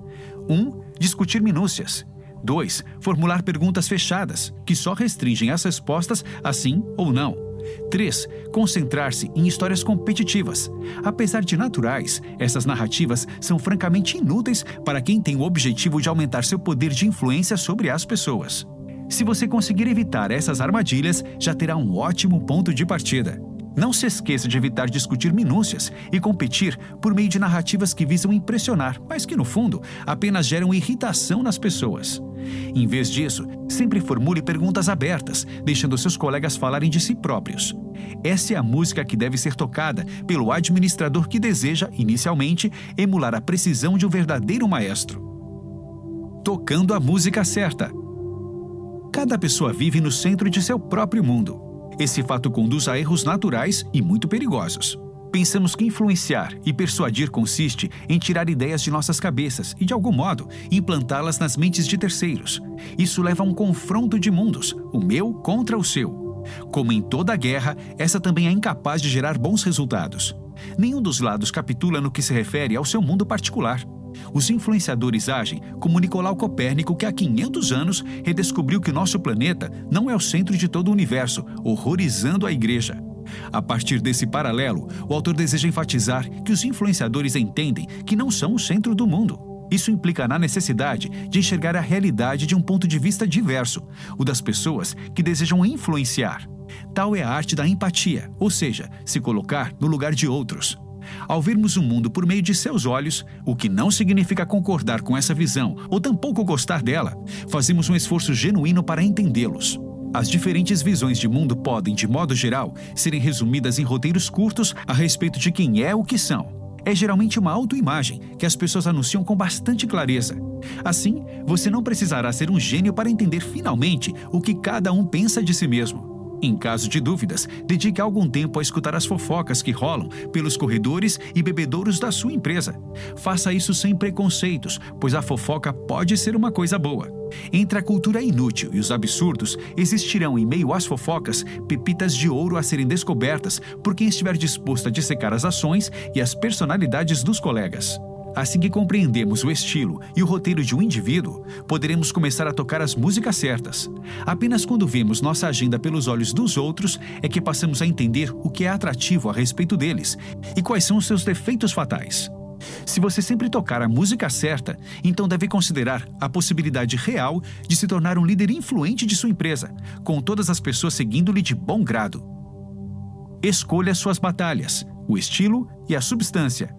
1. Um, discutir minúcias. 2. Formular perguntas fechadas, que só restringem as respostas a sim ou não. 3. Concentrar-se em histórias competitivas. Apesar de naturais, essas narrativas são francamente inúteis para quem tem o objetivo de aumentar seu poder de influência sobre as pessoas. Se você conseguir evitar essas armadilhas, já terá um ótimo ponto de partida. Não se esqueça de evitar discutir minúcias e competir por meio de narrativas que visam impressionar, mas que, no fundo, apenas geram irritação nas pessoas. Em vez disso, sempre formule perguntas abertas, deixando seus colegas falarem de si próprios. Essa é a música que deve ser tocada pelo administrador que deseja, inicialmente, emular a precisão de um verdadeiro maestro. Tocando a música certa. Cada pessoa vive no centro de seu próprio mundo. Esse fato conduz a erros naturais e muito perigosos. Pensamos que influenciar e persuadir consiste em tirar ideias de nossas cabeças e, de algum modo, implantá-las nas mentes de terceiros. Isso leva a um confronto de mundos, o meu contra o seu. Como em toda guerra, essa também é incapaz de gerar bons resultados. Nenhum dos lados capitula no que se refere ao seu mundo particular. Os influenciadores agem como Nicolau Copérnico, que há 500 anos redescobriu que nosso planeta não é o centro de todo o universo, horrorizando a Igreja. A partir desse paralelo, o autor deseja enfatizar que os influenciadores entendem que não são o centro do mundo. Isso implica na necessidade de enxergar a realidade de um ponto de vista diverso, o das pessoas que desejam influenciar. Tal é a arte da empatia, ou seja, se colocar no lugar de outros. Ao vermos o mundo por meio de seus olhos, o que não significa concordar com essa visão ou tampouco gostar dela, fazemos um esforço genuíno para entendê-los. As diferentes visões de mundo podem, de modo geral, serem resumidas em roteiros curtos a respeito de quem é o que são. É geralmente uma autoimagem que as pessoas anunciam com bastante clareza. Assim, você não precisará ser um gênio para entender finalmente o que cada um pensa de si mesmo. Em caso de dúvidas, dedique algum tempo a escutar as fofocas que rolam pelos corredores e bebedouros da sua empresa. Faça isso sem preconceitos, pois a fofoca pode ser uma coisa boa. Entre a cultura inútil e os absurdos, existirão em meio às fofocas pepitas de ouro a serem descobertas por quem estiver disposto a dissecar as ações e as personalidades dos colegas. Assim que compreendemos o estilo e o roteiro de um indivíduo, poderemos começar a tocar as músicas certas. Apenas quando vemos nossa agenda pelos olhos dos outros é que passamos a entender o que é atrativo a respeito deles e quais são os seus defeitos fatais. Se você sempre tocar a música certa, então deve considerar a possibilidade real de se tornar um líder influente de sua empresa, com todas as pessoas seguindo-lhe de bom grado. Escolha suas batalhas, o estilo e a substância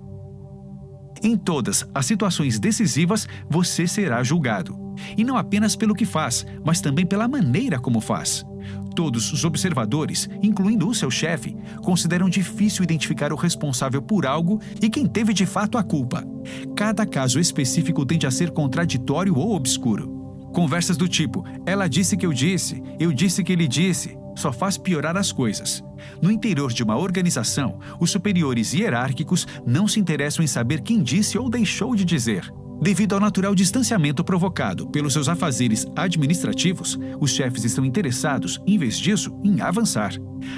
em todas as situações decisivas, você será julgado. E não apenas pelo que faz, mas também pela maneira como faz. Todos os observadores, incluindo o seu chefe, consideram difícil identificar o responsável por algo e quem teve de fato a culpa. Cada caso específico tende a ser contraditório ou obscuro. Conversas do tipo: ela disse que eu disse, eu disse que ele disse, só faz piorar as coisas. No interior de uma organização, os superiores hierárquicos não se interessam em saber quem disse ou deixou de dizer. Devido ao natural distanciamento provocado pelos seus afazeres administrativos, os chefes estão interessados, em vez disso, em avançar.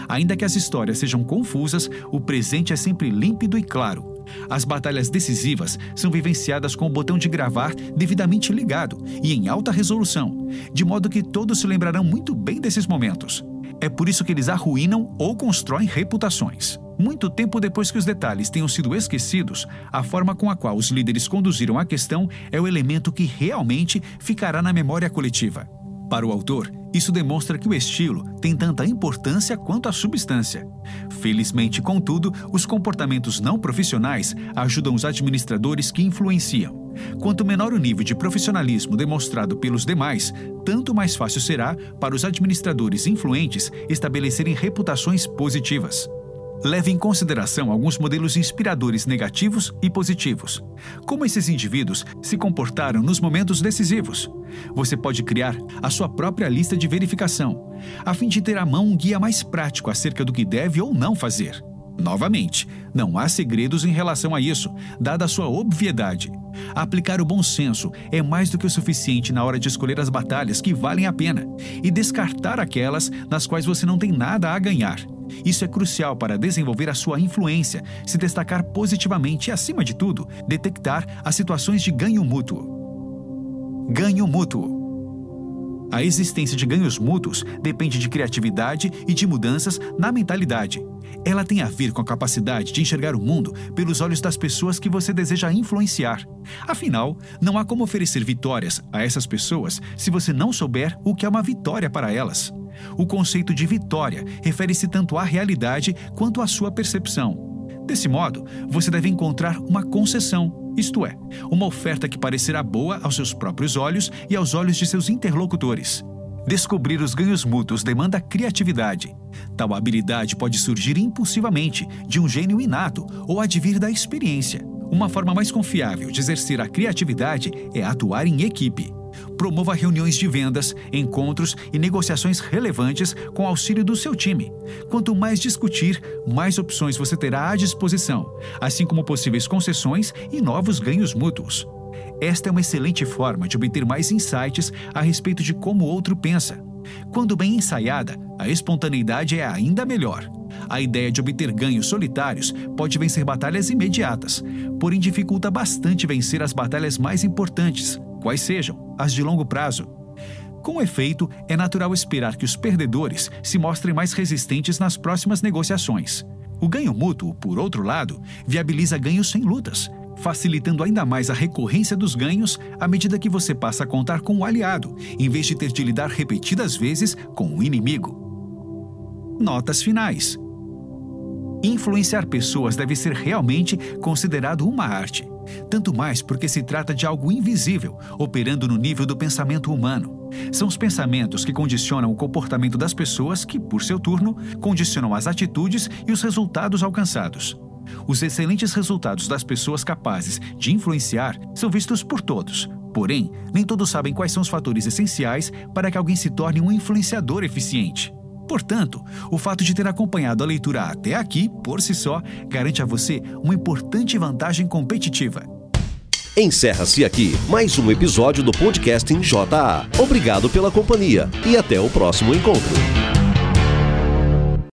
Ainda que as histórias sejam confusas, o presente é sempre límpido e claro. As batalhas decisivas são vivenciadas com o botão de gravar devidamente ligado e em alta resolução, de modo que todos se lembrarão muito bem desses momentos. É por isso que eles arruinam ou constroem reputações. Muito tempo depois que os detalhes tenham sido esquecidos, a forma com a qual os líderes conduziram a questão é o elemento que realmente ficará na memória coletiva. Para o autor, isso demonstra que o estilo tem tanta importância quanto a substância. Felizmente, contudo, os comportamentos não profissionais ajudam os administradores que influenciam. Quanto menor o nível de profissionalismo demonstrado pelos demais, tanto mais fácil será para os administradores influentes estabelecerem reputações positivas. Leve em consideração alguns modelos inspiradores negativos e positivos. Como esses indivíduos se comportaram nos momentos decisivos. Você pode criar a sua própria lista de verificação, a fim de ter à mão um guia mais prático acerca do que deve ou não fazer. Novamente, não há segredos em relação a isso, dada a sua obviedade. Aplicar o bom senso é mais do que o suficiente na hora de escolher as batalhas que valem a pena e descartar aquelas nas quais você não tem nada a ganhar. Isso é crucial para desenvolver a sua influência, se destacar positivamente e, acima de tudo, detectar as situações de ganho mútuo. Ganho mútuo. A existência de ganhos mútuos depende de criatividade e de mudanças na mentalidade. Ela tem a ver com a capacidade de enxergar o mundo pelos olhos das pessoas que você deseja influenciar. Afinal, não há como oferecer vitórias a essas pessoas se você não souber o que é uma vitória para elas. O conceito de vitória refere-se tanto à realidade quanto à sua percepção. Desse modo, você deve encontrar uma concessão, isto é, uma oferta que parecerá boa aos seus próprios olhos e aos olhos de seus interlocutores. Descobrir os ganhos mútuos demanda criatividade. Tal habilidade pode surgir impulsivamente, de um gênio inato ou advir da experiência. Uma forma mais confiável de exercer a criatividade é atuar em equipe. Promova reuniões de vendas, encontros e negociações relevantes com auxílio do seu time. Quanto mais discutir, mais opções você terá à disposição, assim como possíveis concessões e novos ganhos mútuos. Esta é uma excelente forma de obter mais insights a respeito de como o outro pensa. Quando bem ensaiada, a espontaneidade é ainda melhor. A ideia de obter ganhos solitários pode vencer batalhas imediatas, porém dificulta bastante vencer as batalhas mais importantes, quais sejam as de longo prazo. Com efeito, é natural esperar que os perdedores se mostrem mais resistentes nas próximas negociações. O ganho mútuo, por outro lado, viabiliza ganhos sem lutas, facilitando ainda mais a recorrência dos ganhos à medida que você passa a contar com o aliado, em vez de ter de lidar repetidas vezes com o inimigo. Notas finais. Influenciar pessoas deve ser realmente considerado uma arte. Tanto mais porque se trata de algo invisível, operando no nível do pensamento humano. São os pensamentos que condicionam o comportamento das pessoas que, por seu turno, condicionam as atitudes e os resultados alcançados. Os excelentes resultados das pessoas capazes de influenciar são vistos por todos. Porém, nem todos sabem quais são os fatores essenciais para que alguém se torne um influenciador eficiente. Portanto, o fato de ter acompanhado a leitura até aqui, por si só, garante a você uma importante vantagem competitiva. Encerra-se aqui mais um episódio do podcast em JA. Obrigado pela companhia e até o próximo encontro.